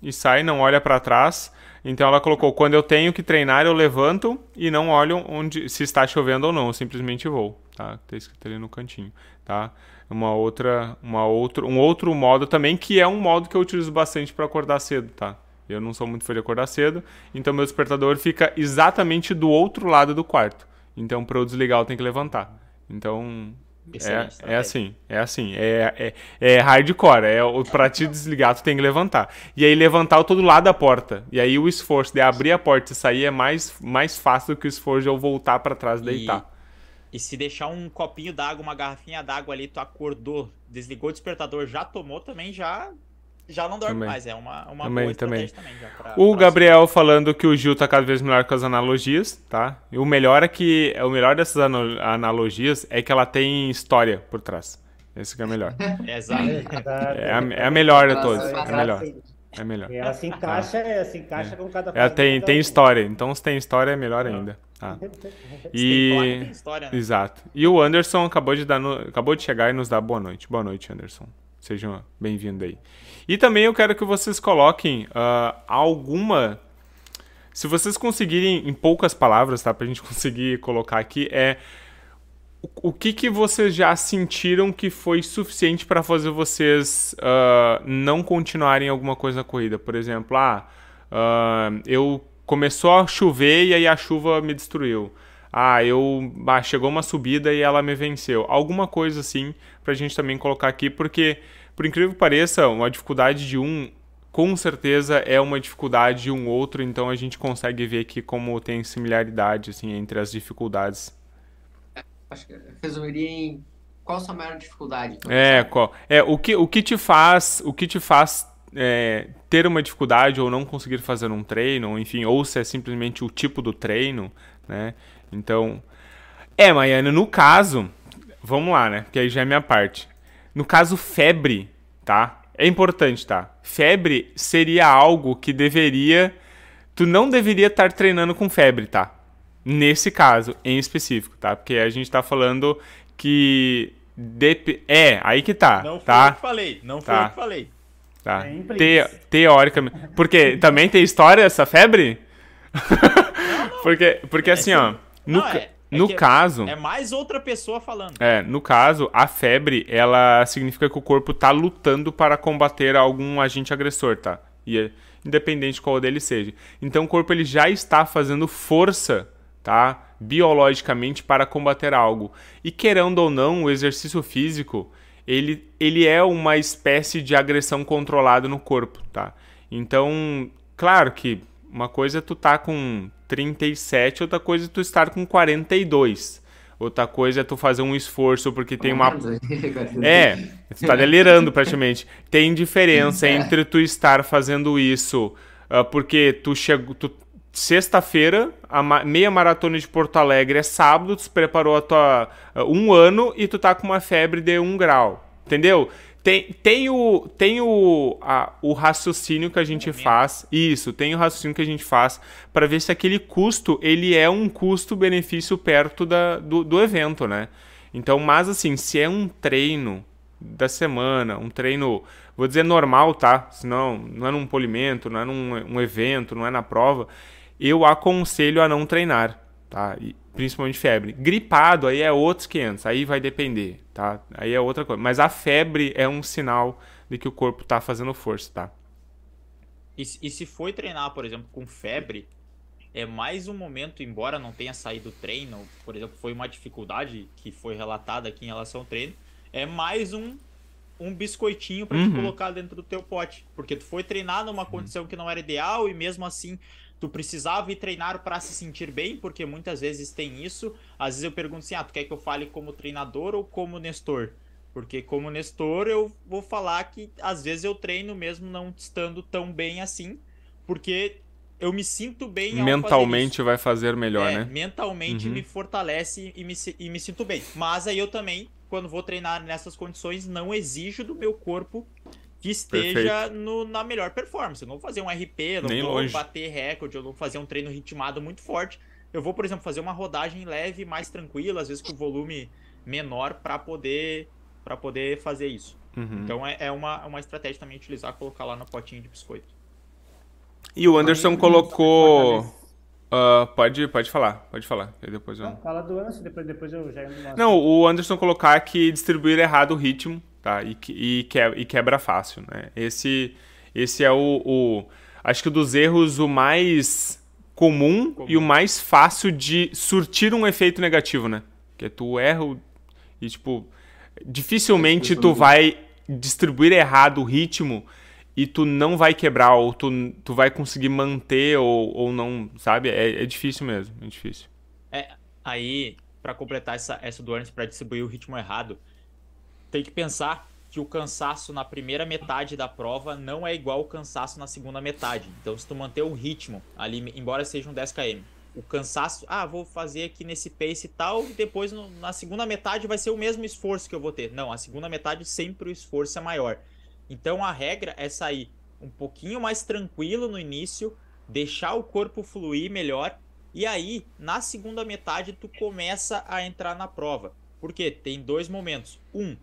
E sai, não olha para trás. Então ela colocou: quando eu tenho que treinar, eu levanto e não olho onde se está chovendo ou não. Eu simplesmente vou. Tá? Tá escrito ali no cantinho. Tá? Uma outra, uma outro, um outro modo também que é um modo que eu utilizo bastante para acordar cedo, tá? Eu não sou muito fã de acordar cedo, então meu despertador fica exatamente do outro lado do quarto. Então, para eu desligar, eu tenho que levantar. Então, é, é assim, é assim, é, é, é hardcore, é para te desligar tu tem que levantar. E aí levantar o todo lado da porta. E aí o esforço de abrir a porta e sair é mais, mais fácil do que o esforço de eu voltar para trás e deitar. E se deixar um copinho d'água, uma garrafinha d'água ali, tu acordou, desligou o despertador, já tomou também, já já não dorme Também. mais. É uma, uma Também, boa também. também. já pra- O pra- Gabriel falando que o Gil tá cada vez melhor com as analogias, tá? E o melhor é que o melhor dessas analogias é que ela tem história por trás. Esse que é o melhor. Exato. É a, é a melhor de todas. É melhor. É melhor. E ela se encaixa, ela se encaixa com cada Ela tem, tem história. Então, se tem história, é melhor ainda. Tá. E. tem história, né? Exato. E o Anderson acabou de, dar no- acabou de chegar e nos dar boa noite. Boa noite, Anderson. Sejam bem-vindos aí. E também eu quero que vocês coloquem ah, alguma. Se vocês conseguirem, em poucas palavras, tá? Pra gente conseguir colocar aqui, é. o- que, que vocês já sentiram que foi suficiente para fazer vocês ah, não continuarem alguma coisa na corrida? Por exemplo, ah, ah, eu começou a chover e aí a chuva me destruiu. Ah, eu ah, chegou uma subida e ela me venceu. Alguma coisa assim pra gente também colocar aqui, porque por incrível que pareça, uma dificuldade de um com certeza é uma dificuldade de um outro, então a gente consegue ver aqui como tem similaridade assim entre as dificuldades. Acho que eu resumiria em qual a sua maior dificuldade. É, qual, é o que o que te faz, o que te faz é, ter uma dificuldade ou não conseguir fazer um treino, enfim, ou se é simplesmente o tipo do treino, né? Então, é, Maiana, no caso, vamos lá, né? Porque aí já é minha parte. No caso febre, tá? É importante, tá? Febre seria algo que deveria tu não deveria estar treinando com febre, tá? Nesse caso, em específico, tá? Porque a gente tá falando que dep- é, aí que tá, Não foi eu tá? que falei. Não foi Tá. eu que falei. Tá. É. Te- teoricamente. Porque também tem história essa febre? porque porque assim, ó, no, Não, é- é no que caso, É mais outra pessoa falando. é, no caso, a febre, ela significa que o corpo tá lutando para combater algum agente agressor, tá? E é- independente qual dele seja. Então o corpo ele já está fazendo força, tá? Biologicamente para combater algo. E querendo ou não, o exercício físico, ele, ele é uma espécie de agressão controlada no corpo, tá? Então, claro que uma coisa é tu tá com 37, outra coisa é tu estar com 42. Outra coisa é tu fazer um esforço porque tem uma é, você tá delirando praticamente. Tem diferença entre tu estar fazendo isso ah, porque tu chegou. Tu, Sexta-feira, a ma- meia maratona de Porto Alegre é sábado, tu se preparou a tua, ah, um ano e tu tá com uma febre de um grau. Entendeu? Tem, tem, o, tem o, a- o raciocínio que a gente faz. Isso, tem o raciocínio que a gente faz para ver se aquele custo ele é um custo-benefício perto da, do, do evento, né? Então, mas assim, se é um treino da semana, um treino, vou dizer normal, tá? Senão não é num polimento, não é num um evento, não é na prova, eu aconselho a não treinar, tá? E, principalmente febre. Gripado aí é outros 500, aí vai depender, tá? Aí é outra coisa. Mas a febre é um sinal de que o corpo tá fazendo força, tá? E, se- e se foi treinar, por exemplo, com febre, é mais um momento, embora não tenha saído do treino, por exemplo, foi uma dificuldade que foi relatada aqui em relação ao treino, é mais um, um biscoitinho pra Uhum. te colocar dentro do teu pote. Porque tu foi treinar numa condição que não era ideal e mesmo assim tu precisava ir treinar pra se sentir bem, porque muitas vezes tem isso. Às vezes eu pergunto assim, ah, tu quer que eu fale como treinador ou como Nestor? Porque como Nestor eu vou falar que às vezes eu treino mesmo não estando tão bem assim, porque eu me sinto bem fazer Mentalmente isso. vai fazer melhor, É, né? mentalmente Uhum. me fortalece e me, e me sinto bem. Mas aí eu também, quando vou treinar nessas condições, não exijo do meu corpo que esteja no- na melhor performance. Eu não vou fazer um RP, eu não Nem vou longe. bater recorde, eu não vou fazer um treino ritmado muito forte. Eu vou, por exemplo, fazer uma rodagem leve, mais tranquila, às vezes com volume menor para poder para poder fazer isso. Uhum. Então é, é uma, uma estratégia também utilizar, colocar lá no potinho de biscoito. E o Anderson colocou. Ah, pode, pode falar, pode falar. Aí depois eu... Não, fala do Anderson, depois, depois eu já Não, o Anderson colocar que distribuir errado o ritmo, tá? E, que- e, que- e quebra fácil, né? Esse, esse é o, o- Acho que dos erros o mais comum, Comum. e o mais fácil de surtir um efeito negativo, né? Que é tu erra e, tipo, dificilmente tu vai distribuir errado o ritmo e tu não vai quebrar, ou tu, tu vai conseguir manter, ou, ou não, sabe? É, é difícil mesmo, é difícil. Aí, pra completar essa, essa do Ernst, pra distribuir o ritmo errado, tem que pensar que o cansaço na primeira metade da prova não é igual ao cansaço na segunda metade. Então, se tu manter o ritmo ali, embora seja um 10 km, o cansaço, ah, vou fazer aqui nesse pace e tal, e depois no, na segunda metade vai ser o mesmo esforço que eu vou ter. Não, a segunda metade sempre o esforço é maior. Então a regra é sair um pouquinho mais tranquilo no início, deixar o corpo fluir melhor, e aí na segunda metade tu começa a entrar na prova. Porque tem dois momentos. Um,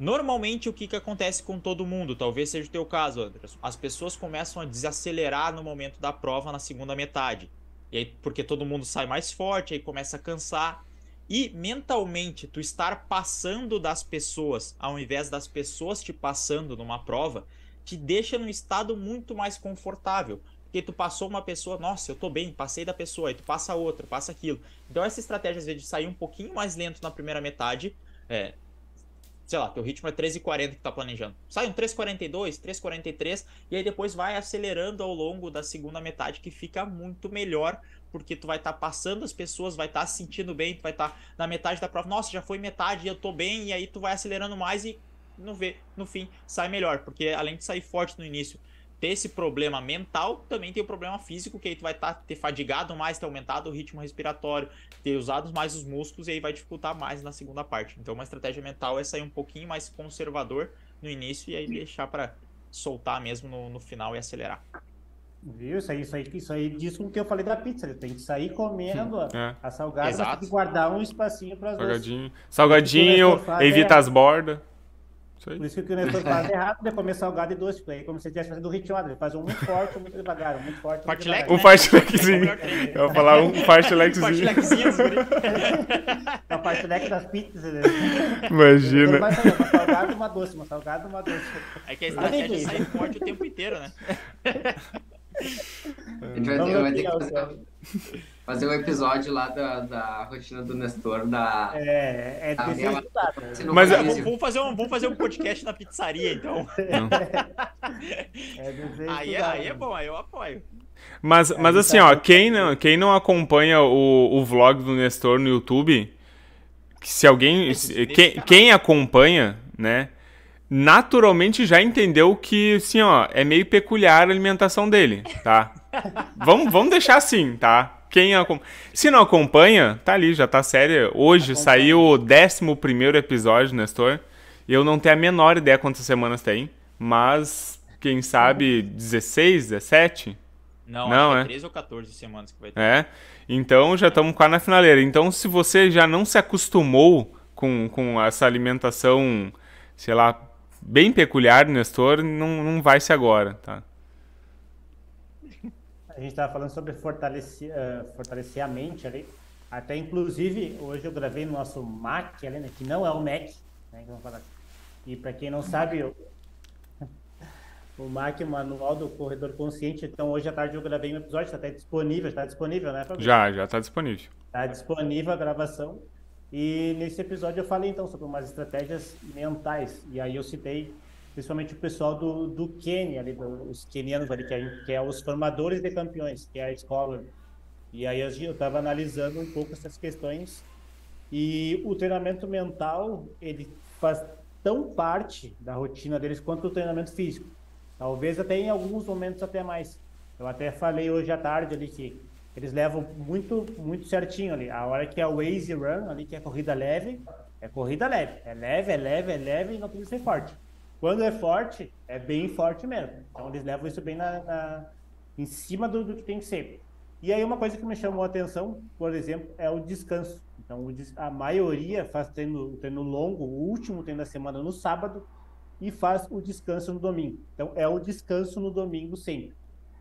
Normalmente, o que, que acontece com todo mundo? Talvez seja o teu caso, Anderson. As pessoas começam a desacelerar no momento da prova na segunda metade. E aí, porque todo mundo sai mais forte, aí começa a cansar. E mentalmente, tu estar passando das pessoas, ao invés das pessoas te passando numa prova, te deixa num estado muito mais confortável. Porque tu passou uma pessoa, nossa, eu tô bem, passei da pessoa, aí tu passa outra, passa aquilo. Então essa estratégia, às vezes, de sair um pouquinho mais lento na primeira metade, é, sei lá, teu ritmo é 13,40 que tá planejando. Sai um 3,42, 3,43 e aí depois vai acelerando ao longo da segunda metade que fica muito melhor, porque tu vai estar tá passando as pessoas, vai estar tá se sentindo bem, tu vai estar tá na metade da prova, nossa, já foi metade, eu tô bem, e aí tu vai acelerando mais e no, no fim sai melhor, porque além de sair forte no início ter esse problema mental, também tem o problema físico, que aí tu vai tá, ter fadigado mais, ter aumentado o ritmo respiratório, ter usado mais os músculos e aí vai dificultar mais na segunda parte. Então, uma estratégia mental é sair um pouquinho mais conservador no início e aí deixar para soltar mesmo no, no final e acelerar. Viu? Isso aí, isso aí, isso aí diz com o que eu falei da pizza. Ele tem que sair comendo é. a salgada, Exato. tem que guardar um espacinho para Salgadinho. Salgadinho, evita é... as bordas. Por isso que o Nestor faz errado, de comer salgado e doce, aí como se estivesse fazendo ritmo, ele faz um muito forte, muito devagar, um muito forte, muito devagar. Um fartlequezinho. Eu vou falar um fartlequzinho. Fartlequzinho. É o fartlek das pizzas. Né? Imagina. Uma salgada e uma doce, uma salgada e uma doce. É que a estratégia é sair forte o tempo inteiro, né? A gente vai ter, vai ter que fazer fazer um episódio lá da, da rotina do Nestor, da. É, é da minha... Mas é, vamos, fazer um, vamos fazer um podcast na pizzaria, então. é aí, é, aí é bom, aí eu apoio. Mas, mas assim, ó, quem não, quem não acompanha o, o vlog do Nestor no YouTube, se alguém. Se, quem, quem acompanha, né? Naturalmente já entendeu que, assim, ó, é meio peculiar a alimentação dele, tá? vamos, vamos deixar assim, tá? Quem acompanha. Se não acompanha, tá ali, já tá sério. Hoje saiu o 11 episódio, Nestor. Eu não tenho a menor ideia quantas semanas tem. Mas, quem sabe, 16, 17? Não, não é 13 ou 14 semanas que vai ter. É. Então já estamos quase na finaleira. Então, se você já não se acostumou com, com essa alimentação, sei lá, bem peculiar, Nestor, não, não vai ser agora, tá? a gente estava falando sobre fortalecer, uh, fortalecer a mente ali. Até, inclusive, hoje eu gravei no nosso Mac, ali, né, que não é o Mac. Né, e para quem não sabe, eu... o Mac, o manual do corredor consciente. Então, hoje à tarde eu gravei um episódio, está até disponível. Está disponível, né, Fabio? Já, já está disponível. Está disponível a gravação. E nesse episódio eu falei, então, sobre umas estratégias mentais. E aí eu citei principalmente o pessoal do, do Quênia, ali, os quenianos ali, que é, que é os formadores de campeões, que é a escola. E aí eu estava analisando um pouco essas questões e o treinamento mental, ele faz tão parte da rotina deles quanto o treinamento físico. Talvez até em alguns momentos até mais. Eu até falei hoje à tarde ali que eles levam muito muito certinho ali. A hora que é o easy run ali, que é corrida leve, é corrida leve. É leve, é leve, é leve e não precisa ser forte. Quando é forte, é bem forte mesmo. Então eles levam isso bem na, na em cima do, do, que tem que ser. E aí uma coisa que me chamou a atenção, por exemplo, é o descanso. Então a maioria faz treino, treino longo, o último treino da semana no sábado e faz o descanso no domingo. Então é o descanso no domingo sempre.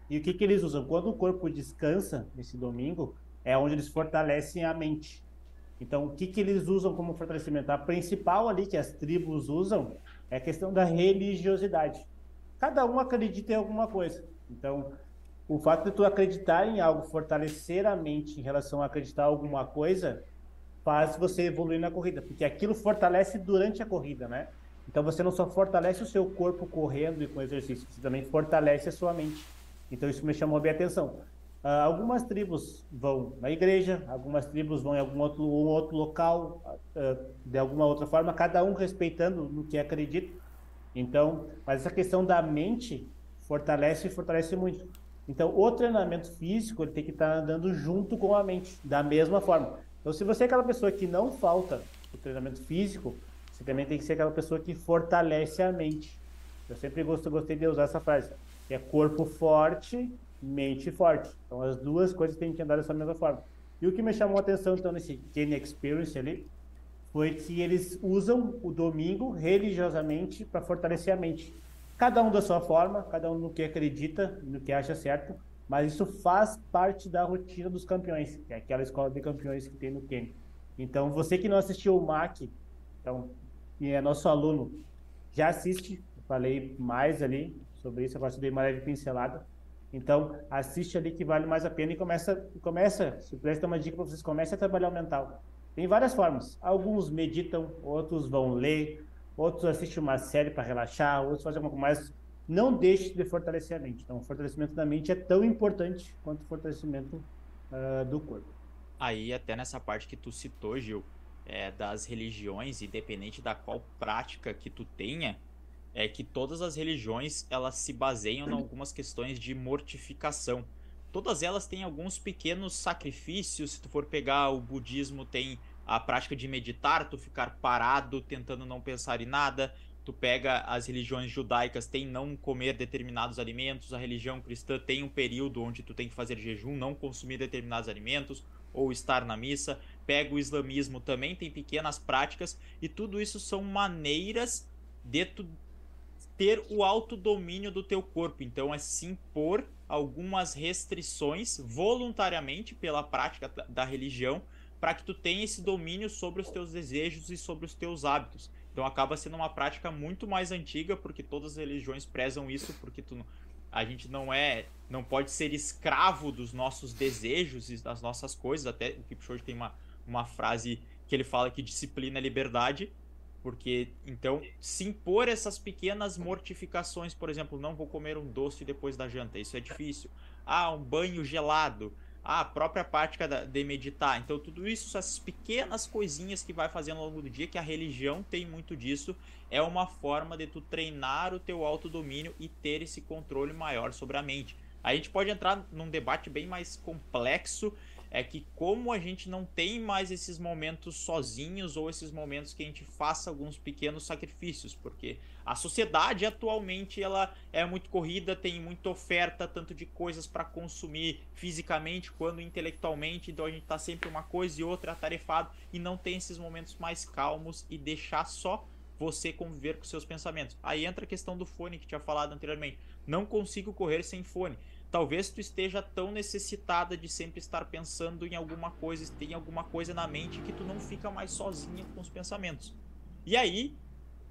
E o que, que eles usam? Quando o corpo descansa nesse domingo, é onde eles fortalecem a mente. Então, o que, que eles usam como fortalecimento? A principal ali que as tribos usam é a questão da religiosidade. Cada um acredita em alguma coisa. Então, o fato de tu acreditar em algo, fortalecer a mente em relação a acreditar em alguma coisa, faz você evoluir na corrida, porque aquilo fortalece durante a corrida, né? Então você não só fortalece o seu corpo correndo e com exercício, você também fortalece a sua mente. Então isso me chamou bem a atenção. Uh, algumas tribos vão na igreja, algumas tribos vão em algum outro, um outro local, uh, de alguma outra forma, cada um respeitando no que acredita, Então, mas essa questão da mente fortalece e fortalece muito. Então, o treinamento físico ele tem que estar andando junto com a mente, da mesma forma. Então, se você é aquela pessoa que não falta o treinamento físico, você também tem que ser aquela pessoa que fortalece a mente. Eu sempre gosto, gostei de usar essa frase, que é corpo forte, mente forte. Então, as duas coisas têm que andar dessa mesma forma. E o que me chamou a atenção, então, nesse Kane Experience ali, foi que eles usam o domingo religiosamente para fortalecer a mente. Cada um da sua forma, cada um no que acredita, no que acha certo, mas isso faz parte da rotina dos campeões, que é aquela escola de campeões que tem no Quênia. Então, você que não assistiu o MAC, então, e é nosso aluno, já assiste, falei mais ali sobre isso, agora dei uma leve pincelada. Então, assiste ali que vale mais a pena e começa, começa se puder dar uma dica para vocês, comece a trabalhar o mental. Tem várias formas. Alguns meditam, outros vão ler, outros assistem uma série para relaxar, outros fazem alguma coisa mais. Não deixe de fortalecer a mente. Então, o fortalecimento da mente é tão importante quanto o fortalecimento uh, do corpo. Aí, até nessa parte que tu citou, Gil, é, das religiões, independente da qual prática que tu tenha, é que todas as religiões elas se baseiam em algumas questões de mortificação. Todas elas têm alguns pequenos sacrifícios. Se tu for pegar o budismo, tem a prática de meditar, tu ficar parado, tentando não pensar em nada. Tu pega as religiões judaicas, tem não comer determinados alimentos. A religião cristã tem um período onde tu tem que fazer jejum, não consumir determinados alimentos ou estar na missa. Pega o islamismo, também tem pequenas práticas e tudo isso são maneiras de tu ter o autodomínio do teu corpo. Então é se impor algumas restrições voluntariamente pela prática da religião para que tu tenha esse domínio sobre os teus desejos e sobre os teus hábitos. Então acaba sendo uma prática muito mais antiga, porque todas as religiões prezam isso, porque tu, a gente não é, não pode ser escravo dos nossos desejos e das nossas coisas. Até o Kipchoge tem uma, uma frase que ele fala que disciplina é liberdade, porque então se impor essas pequenas mortificações, por exemplo, não vou comer um doce depois da janta, isso é difícil. Ah, um banho gelado a própria prática de meditar. Então, tudo isso, essas pequenas coisinhas que vai fazendo ao longo do dia, que a religião tem muito disso, é uma forma de tu treinar o teu autodomínio e ter esse controle maior sobre a mente. A gente pode entrar num debate bem mais complexo é que como a gente não tem mais esses momentos sozinhos ou esses momentos que a gente faça alguns pequenos sacrifícios, porque a sociedade atualmente ela é muito corrida, tem muita oferta tanto de coisas para consumir fisicamente quanto intelectualmente, então a gente tá sempre uma coisa e outra atarefado e não tem esses momentos mais calmos e deixar só você conviver com seus pensamentos. Aí entra a questão do fone que tinha falado anteriormente. Não consigo correr sem fone talvez tu esteja tão necessitada de sempre estar pensando em alguma coisa, tem alguma coisa na mente que tu não fica mais sozinha com os pensamentos. E aí,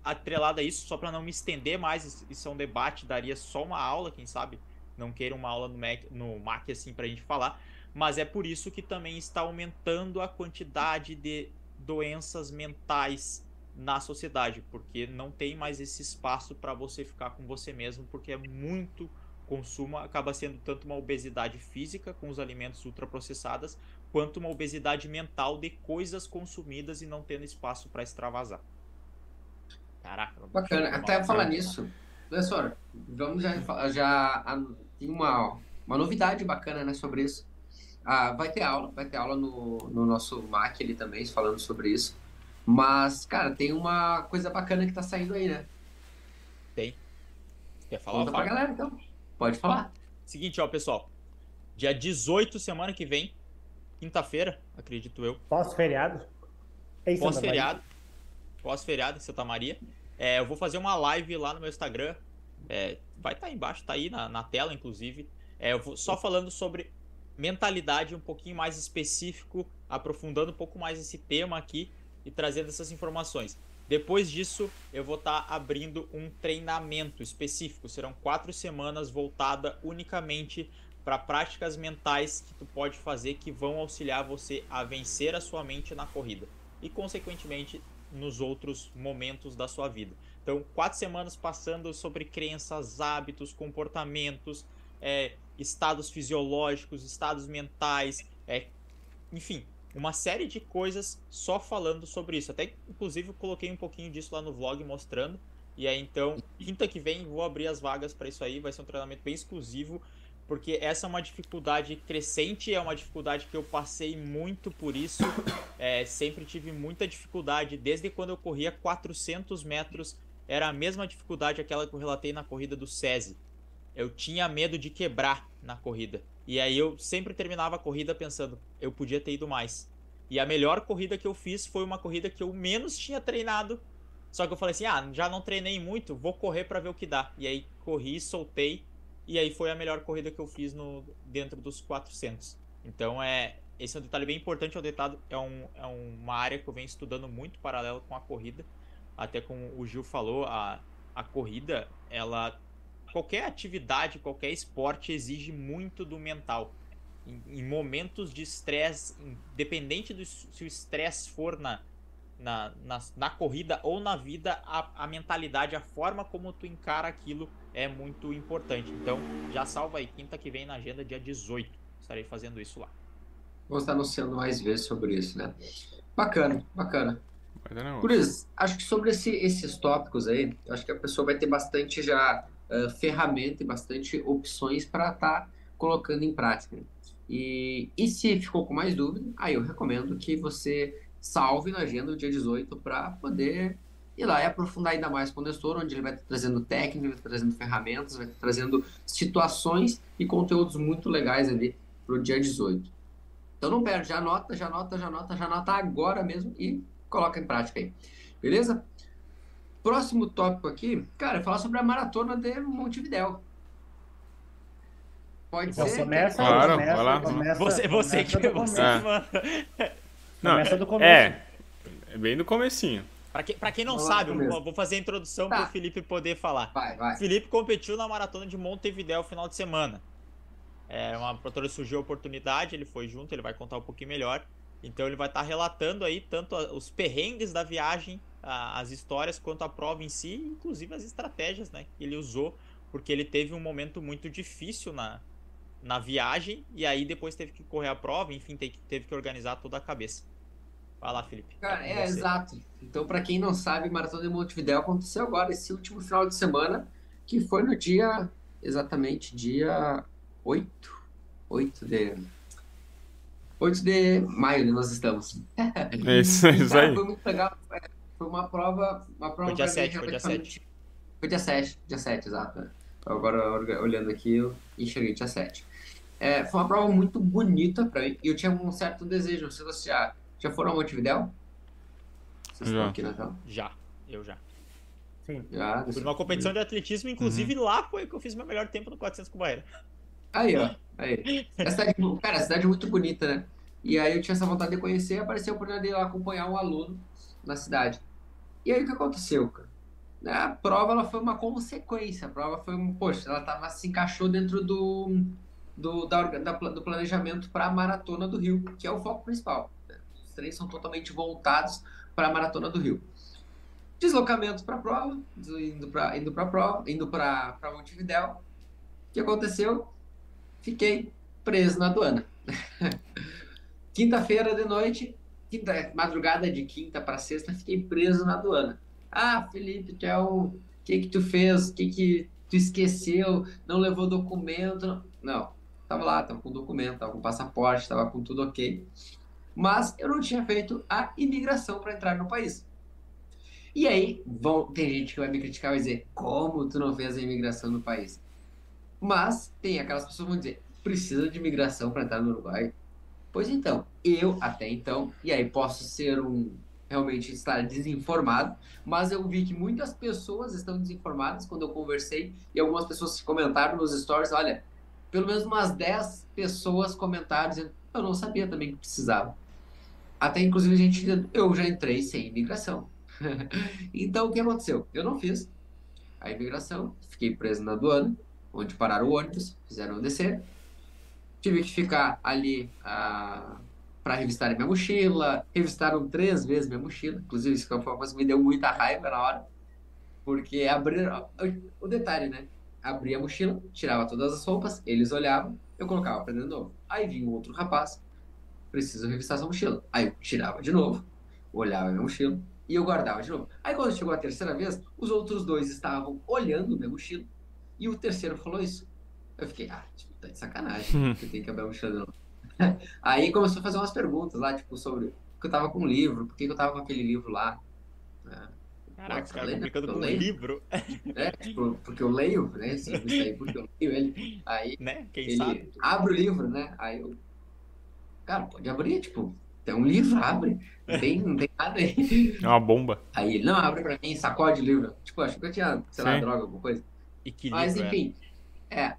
atrelado a isso, só para não me estender mais, isso é um debate, daria só uma aula, quem sabe, não queira uma aula no Mac, no Mac assim pra gente falar, mas é por isso que também está aumentando a quantidade de doenças mentais na sociedade, porque não tem mais esse espaço para você ficar com você mesmo, porque é muito consumo acaba sendo tanto uma obesidade física com os alimentos ultraprocessados, quanto uma obesidade mental de coisas consumidas e não tendo espaço para extravasar. Caraca. Bacana. Até falar nisso, professor, vamos já já tem uma uma novidade bacana, né, sobre isso. Ah, vai ter aula, vai ter aula no, no nosso MAC ali também, falando sobre isso. Mas, cara, tem uma coisa bacana que tá saindo aí, né? Tem. Quer falar? Conta pra galera, então. Pode falar. Seguinte, ó, pessoal. Dia 18, semana que vem, quinta-feira, acredito eu. Pós-feriado? Pós-feriado. Pós-feriado em Santa Maria. É, eu vou fazer uma live lá no meu Instagram. É, vai estar tá embaixo, tá aí na, na tela, inclusive. É, eu vou só falando sobre mentalidade um pouquinho mais específico, aprofundando um pouco mais esse tema aqui e trazendo essas informações. Depois disso, eu vou estar tá abrindo um treinamento específico. Serão quatro semanas voltada unicamente para práticas mentais que tu pode fazer que vão auxiliar você a vencer a sua mente na corrida e, consequentemente, nos outros momentos da sua vida. Então, quatro semanas passando sobre crenças, hábitos, comportamentos, é, estados fisiológicos, estados mentais, é, enfim, uma série de coisas só falando sobre isso. Até, inclusive, eu coloquei um pouquinho disso lá no vlog mostrando. E aí então, quinta que vem, vou abrir as vagas para isso aí. Vai ser um treinamento bem exclusivo, porque essa é uma dificuldade crescente, é uma dificuldade que eu passei muito por isso. É, sempre tive muita dificuldade, desde quando eu corria 400 metros, era a mesma dificuldade aquela que eu relatei na corrida do SESI. Eu tinha medo de quebrar na corrida. E aí eu sempre terminava a corrida pensando, eu podia ter ido mais. E a melhor corrida que eu fiz foi uma corrida que eu menos tinha treinado. Só que eu falei assim: "Ah, já não treinei muito, vou correr para ver o que dá". E aí corri, soltei e aí foi a melhor corrida que eu fiz no dentro dos 400. Então é esse é um detalhe bem importante, é um detalhe, é, um, é uma área que eu venho estudando muito paralelo com a corrida. Até como o Gil falou, a, a corrida, ela qualquer atividade, qualquer esporte exige muito do mental. Em, em momentos de estresse, independente do se o estresse for na, na, na, na, corrida ou na vida, a, a mentalidade, a forma como tu encara aquilo é muito importante. Então, já salva aí, quinta que vem na agenda, dia 18. Estarei fazendo isso lá. Vou estar anunciando mais vezes sobre isso, né? Bacana, bacana. Por isso, acho que sobre esse, esses tópicos aí, acho que a pessoa vai ter bastante já uh, ferramenta e bastante opções para estar tá colocando em prática. E, e se ficou com mais dúvida, aí eu recomendo que você salve na agenda o dia 18 para poder ir lá e aprofundar ainda mais com o Nestor, onde ele vai estar trazendo técnicas, vai estar trazendo ferramentas, vai estar trazendo situações e conteúdos muito legais ali para o dia 18. Então não perde, já anota, já anota, já anota, já anota agora mesmo e coloca em prática aí. Beleza? Próximo tópico aqui, cara, é falar sobre a maratona de Montevidéu. Pode ser? Começa, claro, começa, vai lá. Começa, você, você começa que você é. Não, começa do começo. É, é bem do comecinho. Pra, que, pra quem não sabe, vou fazer a introdução tá. para o Felipe poder falar. Vai, vai. Felipe competiu na maratona de Montevidéu final de semana. É uma produtora surgiu a oportunidade, ele foi junto, ele vai contar um pouquinho melhor. Então ele vai estar tá relatando aí tanto os perrengues da viagem, as histórias, quanto a prova em si, inclusive as estratégias né, que ele usou, porque ele teve um momento muito difícil na, na viagem e aí depois teve que correr a prova, enfim, teve que organizar toda a cabeça. Vai lá, Felipe. Cara, é, exato. Então, para quem não sabe, Maratona de Montevidéu aconteceu agora, esse último final de semana, que foi no dia, exatamente, dia 8, 8 de 8 de maio né, nós estamos. É isso, é isso aí. Foi muito legal. É, foi uma prova. Uma prova foi dia 7, foi dia 7. Foi dia 7, dia 7, exato. Agora, olhando aqui, eu enxerguei dia 7. É, foi uma prova muito bonita para mim. E eu tinha um certo desejo. Se você já, já foram a Montevidéu? Vocês já. aqui na Já, eu já. Sim. Já, Fui numa competição de atletismo, inclusive uhum. lá foi que eu fiz meu melhor tempo no 400 com barreira. Aí, ó. Aí. A cidade, cara, a cidade é muito bonita, né? E aí eu tinha essa vontade de conhecer e apareceu a oportunidade de ir lá acompanhar um aluno na cidade. E aí o que aconteceu, cara? A prova ela foi uma consequência. A prova foi um, poxa, ela tava, se encaixou dentro do, do, da, da do planejamento para a maratona do Rio, que é o foco principal. Os três são totalmente voltados para a maratona do Rio. Deslocamento para a prova, indo para indo para prova, indo para Montevidéu. O que aconteceu? fiquei preso na aduana. Quinta-feira de noite, quinta, madrugada de quinta para sexta, fiquei preso na aduana. Ah, Felipe, tu é. O que que tu fez? O que que tu esqueceu? Não levou documento? Não, tava lá, tava com documento, tava com passaporte, tava com tudo ok. Mas eu não tinha feito a imigração para entrar no país. E aí, vão, tem gente que vai me criticar e dizer: como tu não fez a imigração no país? Mas tem aquelas pessoas que vão dizer, precisa de imigração para entrar no Uruguai? Pois então, eu até então, e aí posso ser um realmente estar desinformado, mas eu vi que muitas pessoas estão desinformadas quando eu conversei e algumas pessoas comentaram nos stories, olha, pelo menos umas 10 pessoas comentaram dizendo, eu não sabia também que precisava. Até inclusive a gente, eu já entrei sem imigração. então o que aconteceu? Eu não fiz a imigração, fiquei preso na aduana, onde pararam o ônibus, fizeram descer. Tive que ficar ali ah, para revistar minha mochila. Revistaram três vezes minha mochila. Inclusive, isso foi uma coisa que me deu muita raiva na hora. Porque abriram. O detalhe, né? Abria a mochila, tirava todas as roupas, eles olhavam, eu colocava para dentro de novo. Aí vinha um outro rapaz, preciso revistar sua mochila. Aí eu tirava de novo, olhava minha mochila, E eu guardava de novo. Aí quando chegou a terceira vez, os outros dois estavam olhando minha mochila e o terceiro falou isso. Eu fiquei, ah, tipo, tá de sacanagem, que tem que abrir a mochila. Aí começou a fazer umas perguntas lá, tipo, sobre que eu tava com um livro, por que eu tava com aquele livro lá. É. Caraca, cara, complicando com um livro. É, tipo, porque eu leio, né? Assim, isso aí, porque eu leio ele. Aí né? Quem ele sabe? abre o livro, né? Aí eu. Cara, pode abrir, tipo, tem um livro, abre. Não tem, não tem nada aí. É uma bomba. Aí ele, não, abre pra mim, sacode o livro. Tipo, acho que eu tinha, sei lá, Sim. droga, alguma coisa. E que Mas livro é? enfim, é,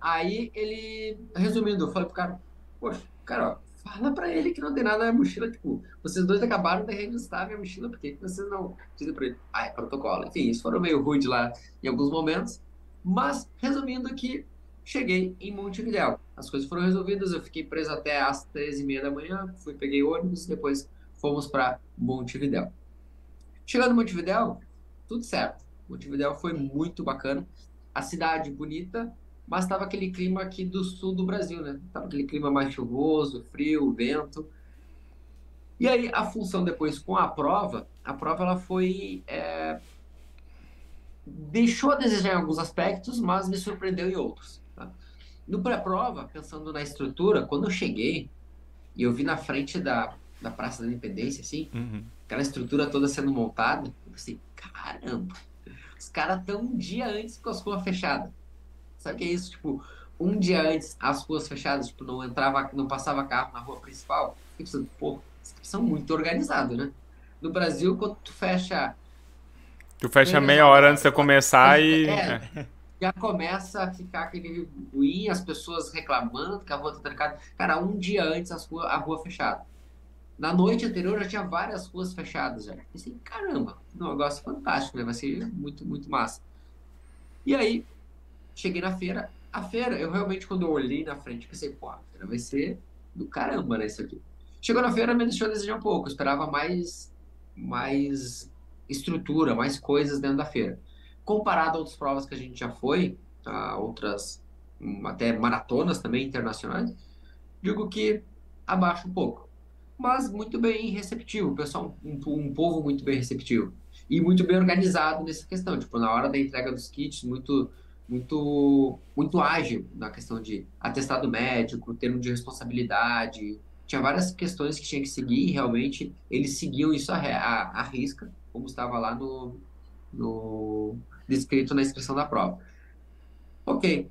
aí ele, resumindo, eu falei pro cara, poxa, cara, ó, fala pra ele que não tem nada na mochila, tipo, vocês dois acabaram de revistar a minha mochila, por que vocês não dizem pra ele? Ah, é protocolo. Enfim, isso foram meio rude lá em alguns momentos, mas resumindo que cheguei em Montevidéu. As coisas foram resolvidas, eu fiquei preso até às 13h30 da manhã, fui, peguei ônibus, depois fomos para Montevidéu. Chegando em Montevidéu, tudo certo. Montevidéu foi muito bacana. A cidade bonita, mas estava aquele clima aqui do sul do Brasil, né? Tava aquele clima mais chuvoso, frio, vento. E aí a função depois com a prova, a prova ela foi é, deixou a desejar em alguns aspectos, mas me surpreendeu em outros. Tá? No pré-prova, pensando na estrutura, quando eu cheguei e eu vi na frente da, da Praça da Independência, assim, Uhum. aquela estrutura toda sendo montada, eu pensei, caramba, os caras estão um dia antes com as ruas fechadas. Sabe o que é isso? Tipo, um dia antes as ruas fechadas, tipo, não entrava, não passava carro na rua principal. Fiquei pensando, pô, são muito organizados, né? No Brasil, quando tu fecha Tu fecha meia hora antes de começar e. É. é. já começa a ficar aquele ruim, as pessoas reclamando que a rua tá trancada. Cara, um dia antes as rua, a rua fechada. Na noite anterior já tinha várias ruas fechadas já. Pensei, caramba, um negócio fantástico, né? Vai ser muito, muito massa. E aí, cheguei na feira. A feira, eu realmente, quando eu olhei na frente, pensei, pô, a feira vai ser do caramba, né? Isso aqui. Chegou na feira, me deixou a desejar um pouco. Eu esperava mais, mais estrutura, mais coisas dentro da feira comparado a outras provas que a gente já foi, a outras hum, até maratonas também internacionais, digo que abaixo um pouco. Mas muito bem receptivo, pessoal, um, um povo muito bem receptivo. E muito bem organizado nessa questão, tipo, na hora da entrega dos kits, muito muito muito ágil na questão de atestado médico, termo de responsabilidade. Tinha várias questões que tinha que seguir e realmente eles seguiam isso à, à risca, como estava lá no, no descrito na inscrição da prova. Ok.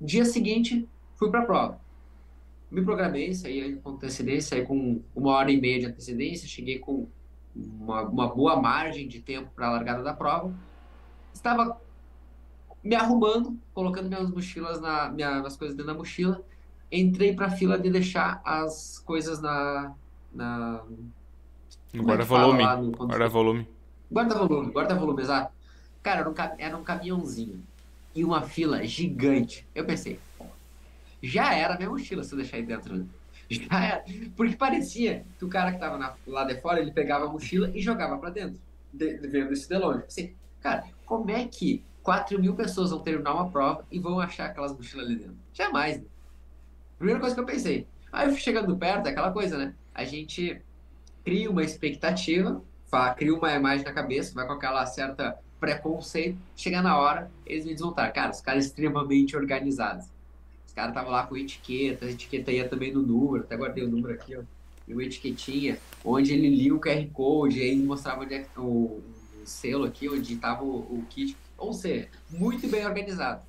Dia seguinte, fui para a prova. Me programei, saí com antecedência, saí com uma hora e meia de antecedência, cheguei com uma, uma boa margem de tempo para a largada da prova. Estava me arrumando, colocando minhas mochilas, na, minha, as coisas dentro da mochila. Entrei para a fila de deixar as coisas na. na é Guarda-volume. Guarda-volume. Guarda-volume, guarda-volume, exato. Cara, era um, era um caminhãozinho e uma fila gigante. Eu pensei, já era minha mochila se eu deixar aí dentro. né? Já era. Porque parecia que o cara que tava na- lá de fora, ele pegava a mochila e jogava pra dentro, de, vendo isso de longe. Pensei, cara, como é que 4 mil pessoas vão terminar uma prova e vão achar aquelas mochilas ali dentro? Jamais, né? Primeira coisa que eu pensei. Aí eu fui chegando perto, é aquela coisa, né? A gente cria uma expectativa, cria uma imagem na cabeça, vai com aquela certa preconceito, chega na hora, eles me desmontaram. Cara, os caras extremamente organizados. Os caras estavam lá com etiqueta, a etiqueta ia também no número, até guardei o número aqui, ó, e uma etiquetinha, onde ele lia o QR Code, aí mostrava onde é que- o, o selo aqui, onde estava o, o kit. Ou seja, muito bem organizado.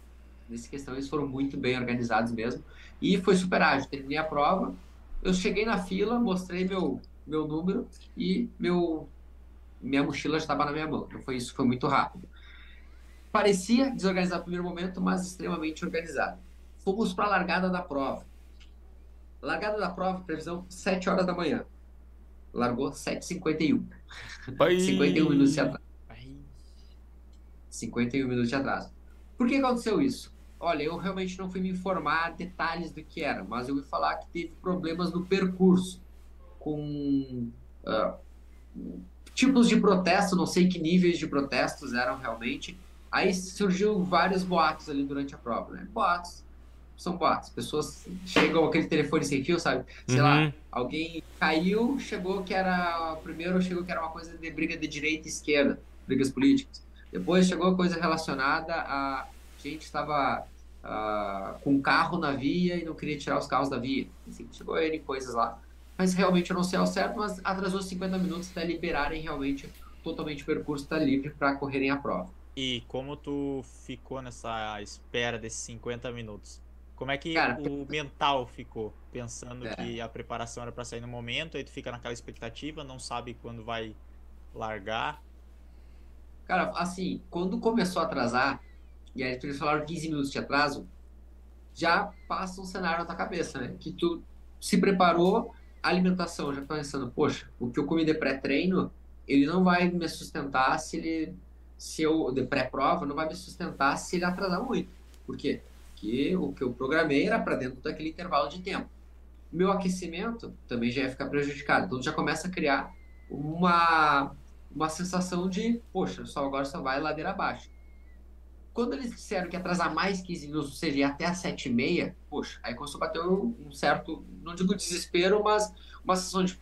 Nessa questão, eles foram muito bem organizados mesmo. E foi super ágil. Terminei a prova, eu cheguei na fila, mostrei meu, meu número e meu minha mochila já estava na minha mão. Então foi isso, foi muito rápido. Parecia desorganizado no primeiro momento, mas extremamente organizado. Fomos para a largada da prova. Largada da prova, previsão 7 horas da manhã. Largou 7h51. Pai. 51 minutos de atraso. Ai, 51 minutos de atraso. Por que aconteceu isso? Olha, eu realmente não fui me informar detalhes do que era, mas eu ouvi falar que teve problemas no percurso com ah, tipos de protesto, não sei que níveis de protestos eram realmente. Aí surgiu vários boatos ali durante a prova, né? Boatos são boatos. Pessoas chegam aquele telefone sem fio, sabe? Sei Uhum. lá, alguém caiu, chegou que era. Primeiro chegou que era uma coisa de briga de direita e esquerda, brigas políticas. Depois chegou coisa relacionada a gente estava ah, com um carro na via e não queria tirar os carros da via. Enfim, chegou N coisas lá. Mas realmente eu não sei ao certo, mas atrasou 50 minutos até liberarem realmente totalmente o percurso está livre para correrem a prova. E como tu ficou nessa espera desses 50 minutos? Como é que Cara, o mental ficou? Pensando É. que a preparação era pra sair no momento, aí tu fica naquela expectativa, não sabe quando vai largar. Cara, assim, quando começou a atrasar, e aí eles falaram 15 minutos de atraso, já passa um cenário na tua cabeça, né? Que tu se preparou, alimentação, já tá pensando, poxa, o que eu comi de pré-treino, ele não vai me sustentar se ele, se eu, de pré-prova, não vai me sustentar se ele atrasar muito. Por quê? Porque o que eu programei era para dentro daquele intervalo de tempo. Meu aquecimento também já ia ficar prejudicado. Então já começa a criar uma, uma sensação de, poxa, só agora só vai ladeira abaixo. Quando eles disseram que atrasar mais 15 minutos, ou seja, ia até as 7h30, poxa, aí começou a bater um, um certo, não digo desespero, mas uma sensação de,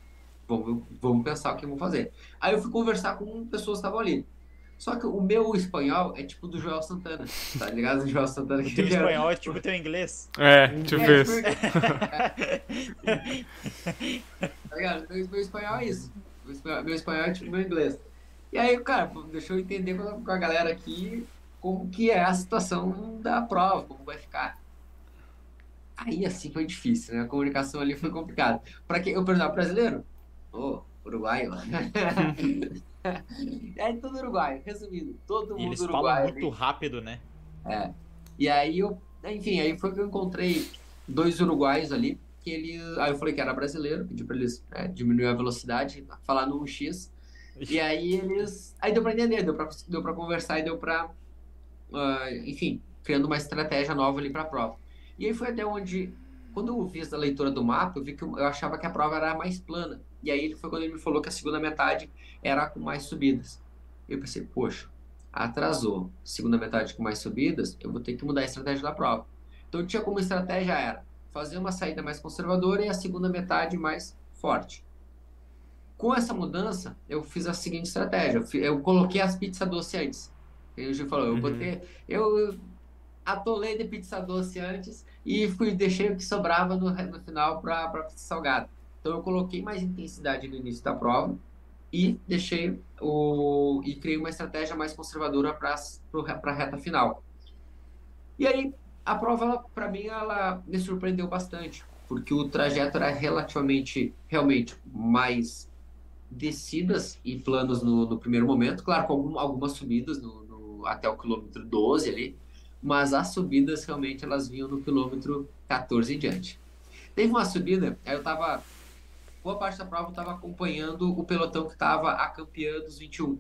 vamos, vamos pensar o que vamos fazer. Aí eu fui conversar com pessoas que estavam ali. Só que o meu espanhol é tipo do Joel Santana, tá ligado? O Joel Santana O que teu espanhol é tipo o teu inglês. É, tipo É, isso. Tá ligado? Meu, meu espanhol é isso. Meu espanhol, é tipo meu inglês. E aí, cara, deixa eu entender com a, galera aqui como que é a situação da prova, como vai ficar. Aí, assim, foi difícil, né? A comunicação ali foi complicada. Pra quem? Eu perguntava, brasileiro? Ô, uruguaio. é tudo uruguaio, resumindo. Todo mundo eles falam uruguaio. muito rápido, né? É. E aí eu, enfim, aí foi que eu encontrei dois uruguaios ali, que ele, aí eu falei que era brasileiro, pedi pra eles é, diminuir a velocidade, falar no 1x. E aí eles, aí deu pra entender, deu pra, deu pra conversar e deu pra, ah, enfim, criando uma estratégia nova ali pra prova. E aí foi até onde, quando eu fiz a leitura do mapa, eu vi que eu, eu achava que a prova era mais plana. E aí foi quando ele me falou que a segunda metade era com mais subidas. Eu pensei, poxa, atrasou, segunda metade com mais subidas, eu vou ter que mudar a estratégia da prova. Então eu tinha como estratégia era fazer uma saída mais conservadora e a segunda metade mais forte. Com essa mudança, eu fiz a seguinte estratégia. Eu, coloquei as pizzas doce antes. Ele já falou, eu Uhum. botei, eu atolei de pizza doce antes e fui deixei o que sobrava no, no final para pizza salgada. Então eu coloquei mais intensidade no início da prova e deixei o e criei uma estratégia mais conservadora para para a reta final. E aí a prova para mim ela me surpreendeu bastante, porque o trajeto era relativamente realmente mais descidas e planos no, no primeiro momento, claro, com algum- algumas subidas no, no- até o quilômetro 12 ali, mas as subidas realmente elas vinham no quilômetro 14 em diante. Teve uma subida, aí eu tava boa parte da prova eu estava acompanhando o pelotão que estava a campeã dos 21.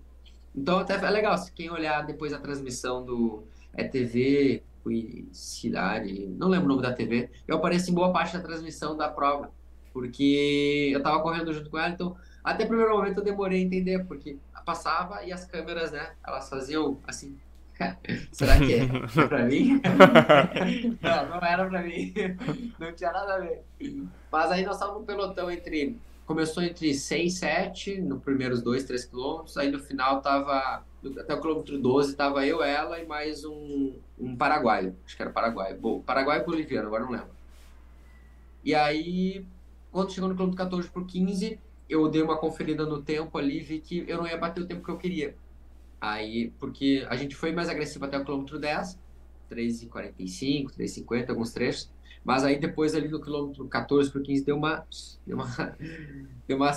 Então até é legal, se quem olhar depois a transmissão do é TV Cidade, não lembro o nome da TV, eu apareço em boa parte da transmissão da prova, porque eu estava correndo junto com ela, então até o primeiro momento eu demorei a entender, porque passava e as câmeras, né, elas faziam assim, será que é, é pra mim? não, não era pra mim, não tinha nada a ver. Mas aí nós estávamos no pelotão entre. Começou entre 6 e 7, nos primeiros 2, 3 quilômetros. Aí no final tava. Até o quilômetro 12 tava eu, ela e mais um, um paraguaio. Acho que era paraguaio. Bom, paraguaio boliviano, agora não lembro. E aí, quando chegou no quilômetro 14 por 15, eu dei uma conferida no tempo ali vi que eu não ia bater o tempo que eu queria. Aí, porque a gente foi mais agressivo até o quilômetro 10, 3,45, 3,50, alguns trechos. Mas aí depois ali no quilômetro 14 por 15 deu uma. Deu uma. Deu uma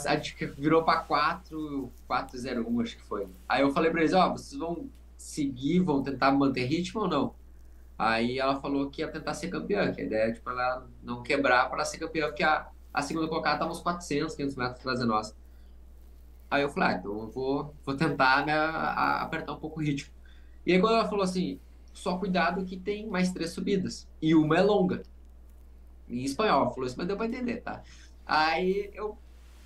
virou para 4, 4,01, acho que foi. Aí eu falei para eles: Ó, vocês vão seguir, vão tentar manter ritmo ou não? Aí ela falou que ia tentar ser campeã, que a ideia é tipo, ela não quebrar para ser campeã, porque a, a segunda colocada estava uns 400, 500 metros atrás nossa. Aí eu falei: ah, então eu vou, vou tentar a, a, apertar um pouco o ritmo. E aí quando ela falou assim: só cuidado que tem mais três subidas, e uma é longa em espanhol, falou isso, mas deu pra entender, tá? Aí eu,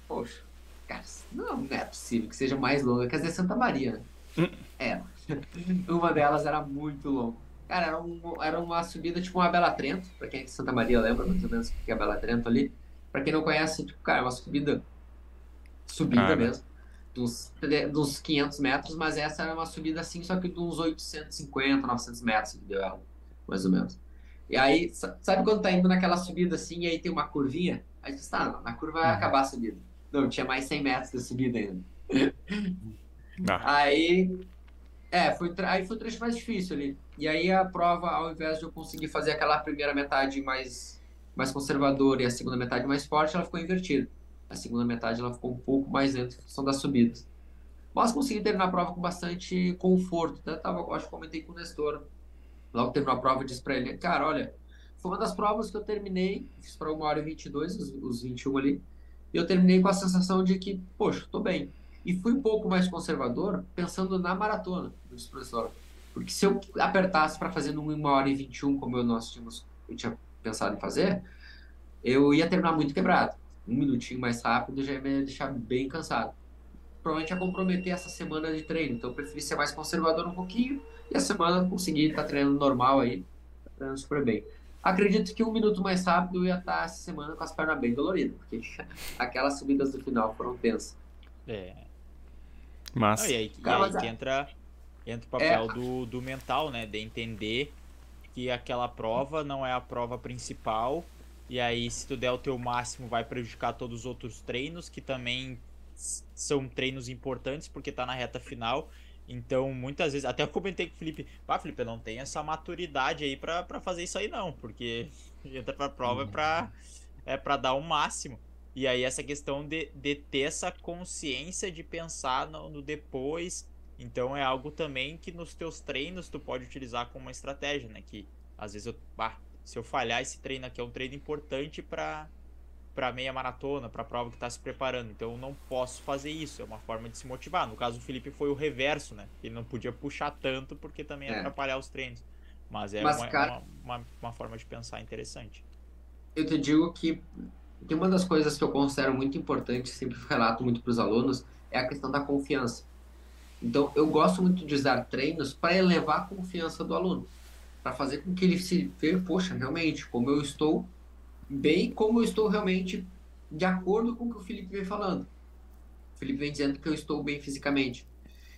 poxa, cara, não, não é possível que seja mais longa, quer dizer, Santa Maria, né? Era. Uma delas era muito longa. Cara, era, um, era uma subida tipo uma Bela Trento, pra quem é de Santa Maria lembra mais ou menos o que é a Bela Trento ali. Pra quem não conhece, tipo, cara, é uma subida, subida Cara. mesmo, dos, dos 500 metros, mas essa era uma subida assim, só que de uns 850, 900 metros, que deu ela, mais ou menos. E aí, sa- sabe quando tá indo naquela subida assim, e aí tem uma curvinha? Aí você tá, na curva vai Uhum. acabar a subida. Não, tinha mais 100 metros de subida ainda. Ah, Aí, é, foi, aí foi o trecho mais difícil ali. E aí a prova, ao invés de eu conseguir fazer aquela primeira metade mais, mais conservadora e a segunda metade mais forte, ela ficou invertida. A segunda metade ela ficou um pouco mais lenta em função das subidas. Mas consegui terminar a prova com bastante conforto. Até tava, acho que comentei com o Nestor. Logo terminou a prova, eu disse pra ele, cara, olha, foi uma das provas que eu terminei, fiz para uma hora e 22, os, os 21 ali, e eu terminei com a sensação de que, poxa, tô bem. E fui um pouco mais conservador, pensando na maratona do professor. Porque se eu apertasse para fazer numa 1 hora e 21, como eu, nós tínhamos, eu tinha pensado em fazer, eu ia terminar muito quebrado. Um minutinho mais rápido já ia me deixar bem cansado. Provavelmente ia comprometer essa semana de treino. Então eu preferi ser mais conservador um pouquinho e a semana conseguir estar treinando normal aí, tá treinando super bem. Acredito que um minuto mais rápido eu ia estar essa semana com as pernas bem doloridas, porque aquelas subidas do final foram tensas. É. mas Não, e aí, e Cara, aí mas que é- entra, entra o papel do, do mental, né? De entender que aquela prova não é a prova principal. E aí, se tu der o teu máximo, vai prejudicar todos os outros treinos, que também são treinos importantes, porque tá na reta final. Então, muitas vezes, até eu comentei com o Felipe, ah, Felipe, eu não tenho essa maturidade aí pra, pra fazer isso aí, não, porque entra pra prova é pra, é pra dar o máximo. E aí essa questão de, de ter essa consciência de pensar no, no depois. Então é algo também que nos teus treinos tu pode utilizar como uma estratégia, né? Que às vezes eu, bah, se eu falhar esse treino aqui é um treino importante para para meia maratona, para prova que tá se preparando. Então eu não posso fazer isso, é uma forma de se motivar. No caso do Felipe foi o reverso, né? Ele não podia puxar tanto porque também ia É. atrapalhar os treinos. Mas é Mas, uma, cara- uma, uma, uma forma de pensar interessante. eu te digo que uma das coisas que eu considero muito importante, sempre relato muito para os alunos, é a questão da confiança. Então, eu gosto muito de usar treinos para elevar a confiança do aluno, para fazer com que ele se veja, poxa, realmente, como eu estou bem, como eu estou realmente de acordo com o que o Felipe vem falando. O Felipe vem dizendo que eu estou bem fisicamente.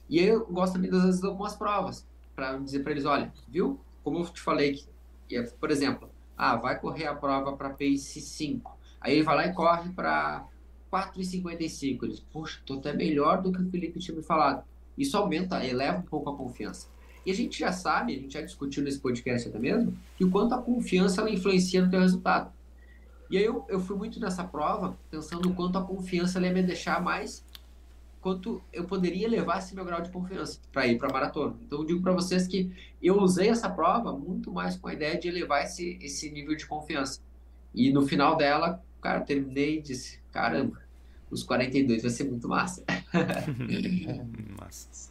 E eu gosto também, às vezes, de algumas provas, para dizer para eles, olha, viu? Como eu te falei, que, é, por exemplo, ah, vai correr a prova para pace 5. Aí ele vai lá e corre para 4,55. Ele diz, poxa, tô até melhor do que o Felipe tinha me falado. Isso aumenta, eleva um pouco a confiança. E a gente já sabe, a gente já discutiu nesse podcast até mesmo, que o quanto a confiança ela influencia no teu resultado. E aí eu, eu fui muito nessa prova pensando o quanto a confiança ela ia me deixar mais, quanto eu poderia elevar esse meu grau de confiança para ir para a maratona. Então eu digo para vocês que eu usei essa prova muito mais com a ideia de elevar esse, esse nível de confiança. E no final dela, cara, eu terminei e disse, caramba, os 42 vai ser muito massa. mas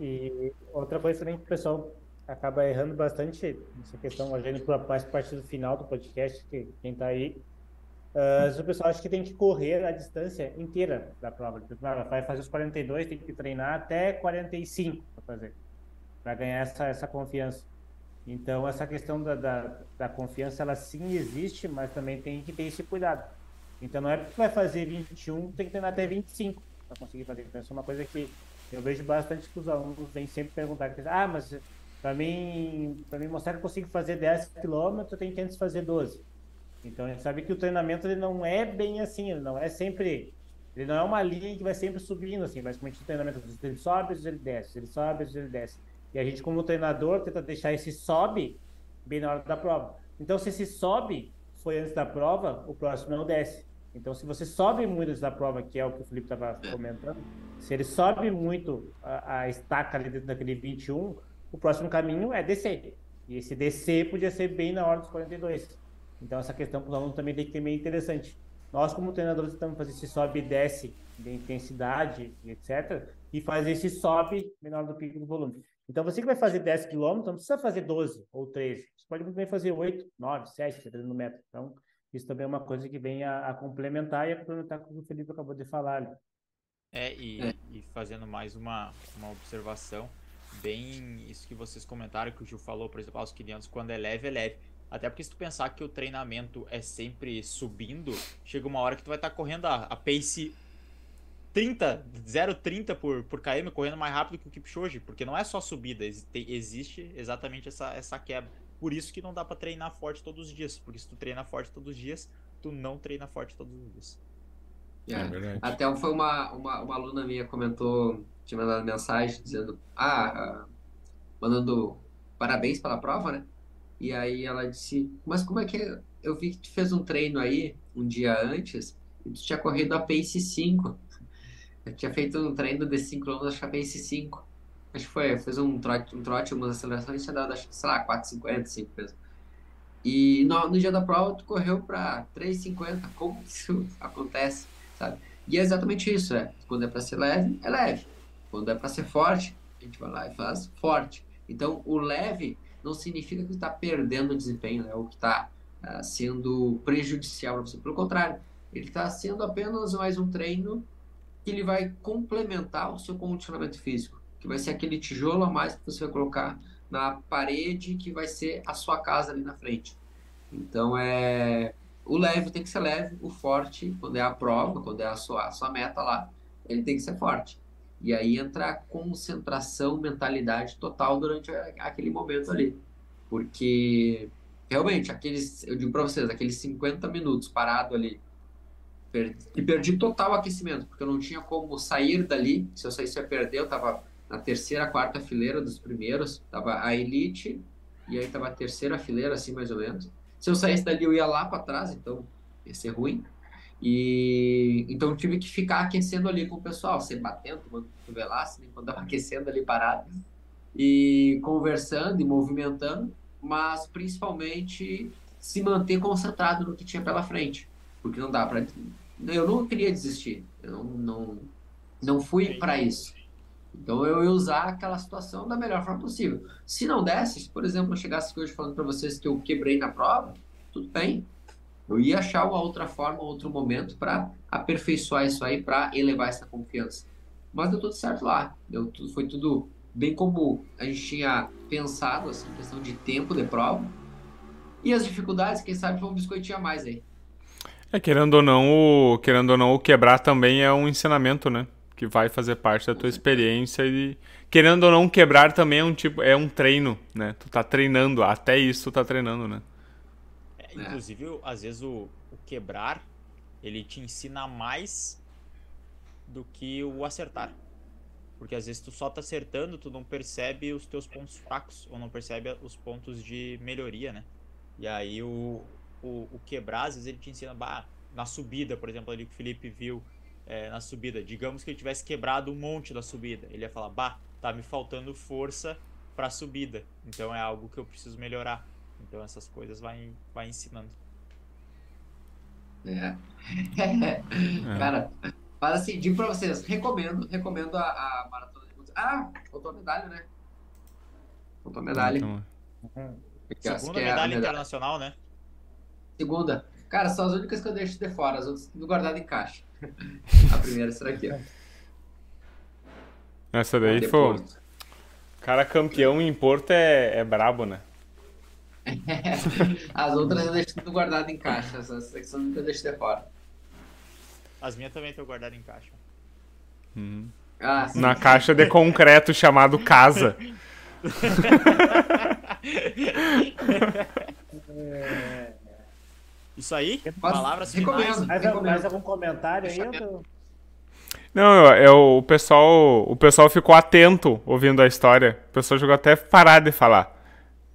E outra coisa também que o pessoal acaba errando bastante nessa questão, gente para mais parte do final do podcast, que quem está aí, uh, o pessoal acha que tem que correr a distância inteira da prova. Tipo, ah, vai fazer os 42, tem que treinar até 45 para fazer, para ganhar essa, essa confiança. Então, essa questão da, da, da confiança, ela sim existe, mas também tem que ter esse cuidado. Então, não é porque vai fazer 21, tem que treinar até 25 para conseguir fazer. Então, isso é uma coisa que eu vejo bastante que os alunos vêm sempre perguntar, ah, mas para mim, para mim mostrar que eu consigo fazer 10 quilômetros, eu tenho que fazer 12. Então, a gente sabe que o treinamento ele não é bem assim, ele não é sempre, ele não é uma linha que vai sempre subindo assim, basicamente o treinamento ele sobe, ele desce, ele sobe, ele desce. E a gente como treinador tenta deixar esse sobe bem na hora da prova. Então, se esse sobe foi antes da prova, o próximo é o desce. Então, se você sobe muito antes da prova, que é o que o Felipe estava comentando, se ele sobe muito a, a estaca ali dentro daquele 21, o próximo caminho é descer. E esse descer podia ser bem na hora dos 42. Então, essa questão para os alunos também tem que ter meio interessante. Nós, como treinadores, tentamos fazer esse sobe e desce de intensidade, etc. E fazer esse sobe menor do pico do volume. Então, você que vai fazer 10 km, não precisa fazer 12 ou 13. Você pode muito bem fazer 8, 9, 7, dependendo do metro. Então, isso também é uma coisa que vem a, a complementar e a complementar com o que o Felipe acabou de falar. Ali. É, e, É. e fazendo mais uma, uma observação, bem isso que vocês comentaram, que o Gil falou, por exemplo, aos 500, quando é leve, é leve. Até porque se tu pensar que o treinamento é sempre subindo, chega uma hora que tu vai estar tá correndo a, a pace 30, 0,30 por, por km, correndo mais rápido que o Kipchoge, porque não é só subida, existe exatamente essa, essa quebra. Por isso que não dá para treinar forte todos os dias, porque se tu treina forte todos os dias, tu não treina forte todos os dias. É, é Até foi uma, uma, uma aluna minha comentou, tinha mandado mensagem dizendo, ah, ah, mandando parabéns pela prova, né? E aí ela disse, mas como é que é? Eu vi que tu fez um treino aí um dia antes e tu tinha corrido a pace 5. Eu tinha feito um treino de 5 km, acho que a pace 5. Acho que foi, fez um trote, um trote umas acelerações, tinha dado, acho que, sei lá, 4,50, 5 mesmo. E no, no, dia da prova tu correu para 3,50. Como isso acontece, sabe? E é exatamente isso, é. Quando é para ser leve, é leve. Quando é para ser forte, a gente vai lá e faz forte. Então, o leve não significa que está perdendo desempenho, né? Ou que está uh, ah, sendo prejudicial para você. Pelo contrário, ele está sendo apenas mais um treino que ele vai complementar o seu condicionamento físico, que vai ser aquele tijolo a mais que você vai colocar na parede que vai ser a sua casa ali na frente. Então é o leve tem que ser leve, o forte quando é a prova, quando é a sua, a sua meta lá, ele tem que ser forte. E aí entra a concentração, mentalidade total durante aquele momento ali. Porque, realmente, aqueles, eu digo para vocês, aqueles 50 minutos parado ali, perdi, e perdi total aquecimento, porque eu não tinha como sair dali. Se eu saísse, eu ia perder. Eu tava na terceira, quarta fileira dos primeiros, tava a Elite, e aí tava a terceira fileira, assim, mais ou menos. Se eu saísse dali, eu ia lá para trás, então ia ser ruim. E então eu tive que ficar aquecendo ali com o pessoal, sem batendo, tomando cotovelaço, né, quando estava aquecendo ali parado, e conversando e movimentando, mas principalmente se manter concentrado no que tinha pela frente, porque não dá para. Eu não queria desistir, eu não, não, não fui para isso. Então eu ia usar aquela situação da melhor forma possível. Se não desse, por exemplo, eu chegasse hoje falando para vocês que eu quebrei na prova, tudo bem, eu ia achar uma outra forma, outro momento para aperfeiçoar isso aí, para elevar essa confiança. Mas deu tudo certo lá. Deu tudo, foi tudo bem como a gente tinha pensado, assim, questão de tempo de prova. E as dificuldades, quem sabe, foi um biscoitinho a mais aí. É, querendo ou não, o, querendo ou não, o quebrar também é um ensinamento, né? Que vai fazer parte da tua experiência e querendo ou não quebrar também é um tipo, é um treino, né? Tu tá treinando, até isso tu tá treinando, né? É. Inclusive, às vezes o, o quebrar ele te ensina mais do que o acertar. Porque às vezes tu só tá acertando, tu não percebe os teus pontos fracos, ou não percebe os pontos de melhoria, né? E aí o, o, o quebrar, às vezes ele te ensina, bah, na subida, por exemplo, ali que o Felipe viu é, na subida. Digamos que ele tivesse quebrado um monte da subida. Ele ia falar, bah, tá me faltando força pra subida. Então é algo que eu preciso melhorar. Então essas coisas vai, vai ensinando. É. é. Cara, mas assim, digo pra vocês, recomendo, recomendo a, a maratona de Ah, faltou a medalha, né? Faltou a medalha. Então... Segunda é medalha, medalha internacional, né? Segunda. Cara, são as únicas que eu deixo de fora, as outras guardado em caixa. A primeira será aqui, ó. Essa daí foi. O cara campeão em Porto é, é brabo, né? As outras eu deixo tudo guardado em caixa. Essa secção nunca deixo de fora. As minhas também estão guardadas em caixa. Hum. Ah, Na caixa de concreto chamado casa. Isso aí? Palavras finais. Mais, mais algum comentário aí? Não, é, o pessoal, o pessoal ficou atento ouvindo a história. O pessoal jogou até parar de falar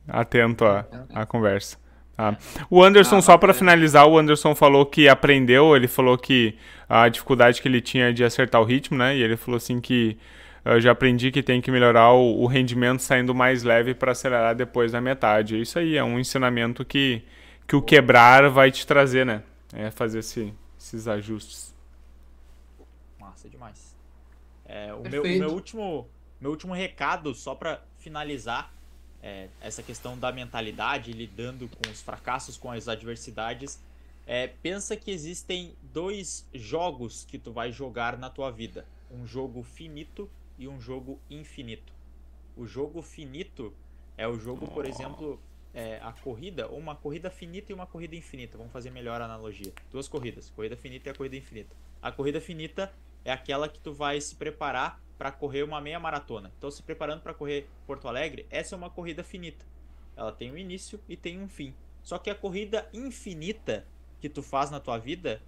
atento à, à conversa. Tá? O Anderson, ah, só para finalizar, o Anderson falou que aprendeu, ele falou que a dificuldade que ele tinha de acertar o ritmo, né? E ele falou assim que eu já aprendi que tem que melhorar o, o rendimento saindo mais leve para acelerar depois da metade. Isso aí é um ensinamento que, que o quebrar vai te trazer, né? É fazer esse, esses ajustes. Massa demais. É, o meu, meu, último, meu último recado, só para finalizar, é, essa questão da mentalidade, lidando com os fracassos, com as adversidades, é, pensa que existem dois jogos que tu vai jogar na tua vida: um jogo finito e um jogo infinito. O jogo finito é o jogo, por exemplo, é, a corrida, ou uma corrida finita e uma corrida infinita. Vamos fazer melhor a analogia. Duas corridas, corrida finita e a corrida infinita. A corrida finita é aquela que tu vai se preparar para correr uma meia maratona. Então, se preparando para correr Porto Alegre, essa é uma corrida finita. Ela tem um início e tem um fim. Só que a corrida infinita que tu faz na tua vida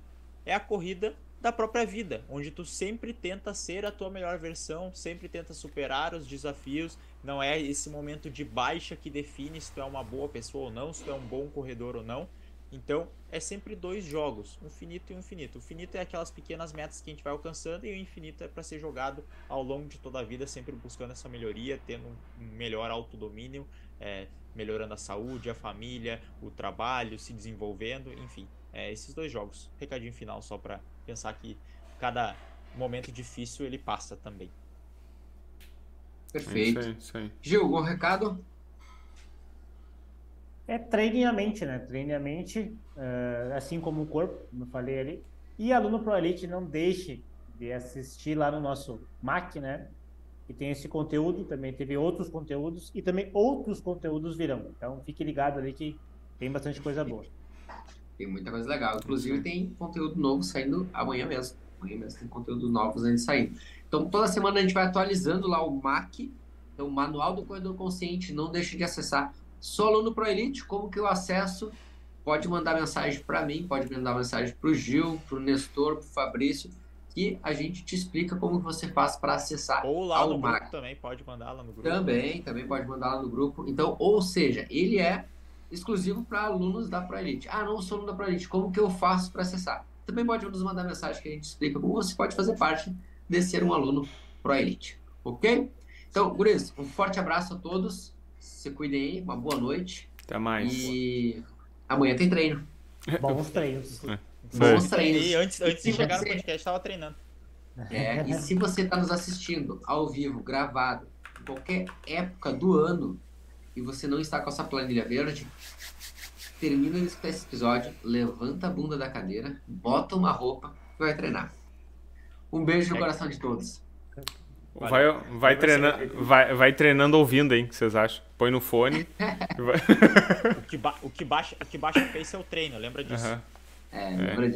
é a corrida da própria vida, onde tu sempre tenta ser a tua melhor versão, sempre tenta superar os desafios. Não é esse momento de baixa que define se tu é uma boa pessoa ou não, se tu é um bom corredor ou não. Então, é sempre dois jogos, um finito e um infinito. O finito é aquelas pequenas metas que a gente vai alcançando e o infinito é para ser jogado ao longo de toda a vida, sempre buscando essa melhoria, tendo um melhor autodomínio, é, melhorando a saúde, a família, o trabalho, se desenvolvendo, enfim. É, esses dois jogos. Recadinho final só para pensar que cada momento difícil ele passa também. Perfeito. É isso aí, isso aí. Gil, algum recado? É treine a mente, né? Treine a mente, eh, assim como o corpo, como eu falei ali. E aluno Pro Elite, não deixe de assistir lá no nosso MAC, né? Que tem esse conteúdo, também teve outros conteúdos e também outros conteúdos virão. Então fique ligado ali que tem bastante coisa boa. Tem muita coisa legal. Inclusive, tem conteúdo novo saindo amanhã mesmo. Amanhã mesmo tem conteúdo novos ainda saindo. Então, toda semana a gente vai atualizando lá o MAC, então, o Manual do Corredor Consciente. Não deixe de acessar. Sou aluno Pro Elite, como que eu acesso? Pode mandar mensagem para mim, pode mandar mensagem para o Gil, para o Nestor, para o Fabrício, que a gente te explica como você faz para acessar Ou lá no MAC. grupo também, pode mandar lá no grupo. Também, também pode mandar lá no grupo. Então, ou seja, ele é exclusivo para alunos da ProElite. Ah, não sou aluno da ProElite, como que eu faço para acessar? Também pode nos mandar mensagem que a gente explica como você pode fazer parte de ser um aluno ProElite, ok? Então, Guris, um forte abraço a todos, se cuidem aí, uma boa noite Até mais. e amanhã tem treino. Bons treinos. Bons E treinos. antes, antes de Se chegar no você- podcast, estava treinando. É, e se você está nos assistindo ao vivo, gravado, em qualquer época do ano, e você não está com essa planilha verde, termina esse episódio, levanta a bunda da cadeira, bota uma roupa e vai treinar. Um beijo no É. coração de todos. Vai, vai, treinando, vai, vai treinando ouvindo, hein? O que vocês acham? Põe no fone. O que, ba- o que baixa, o que baixa o pace é o treino, lembra disso. Aham. É, lembra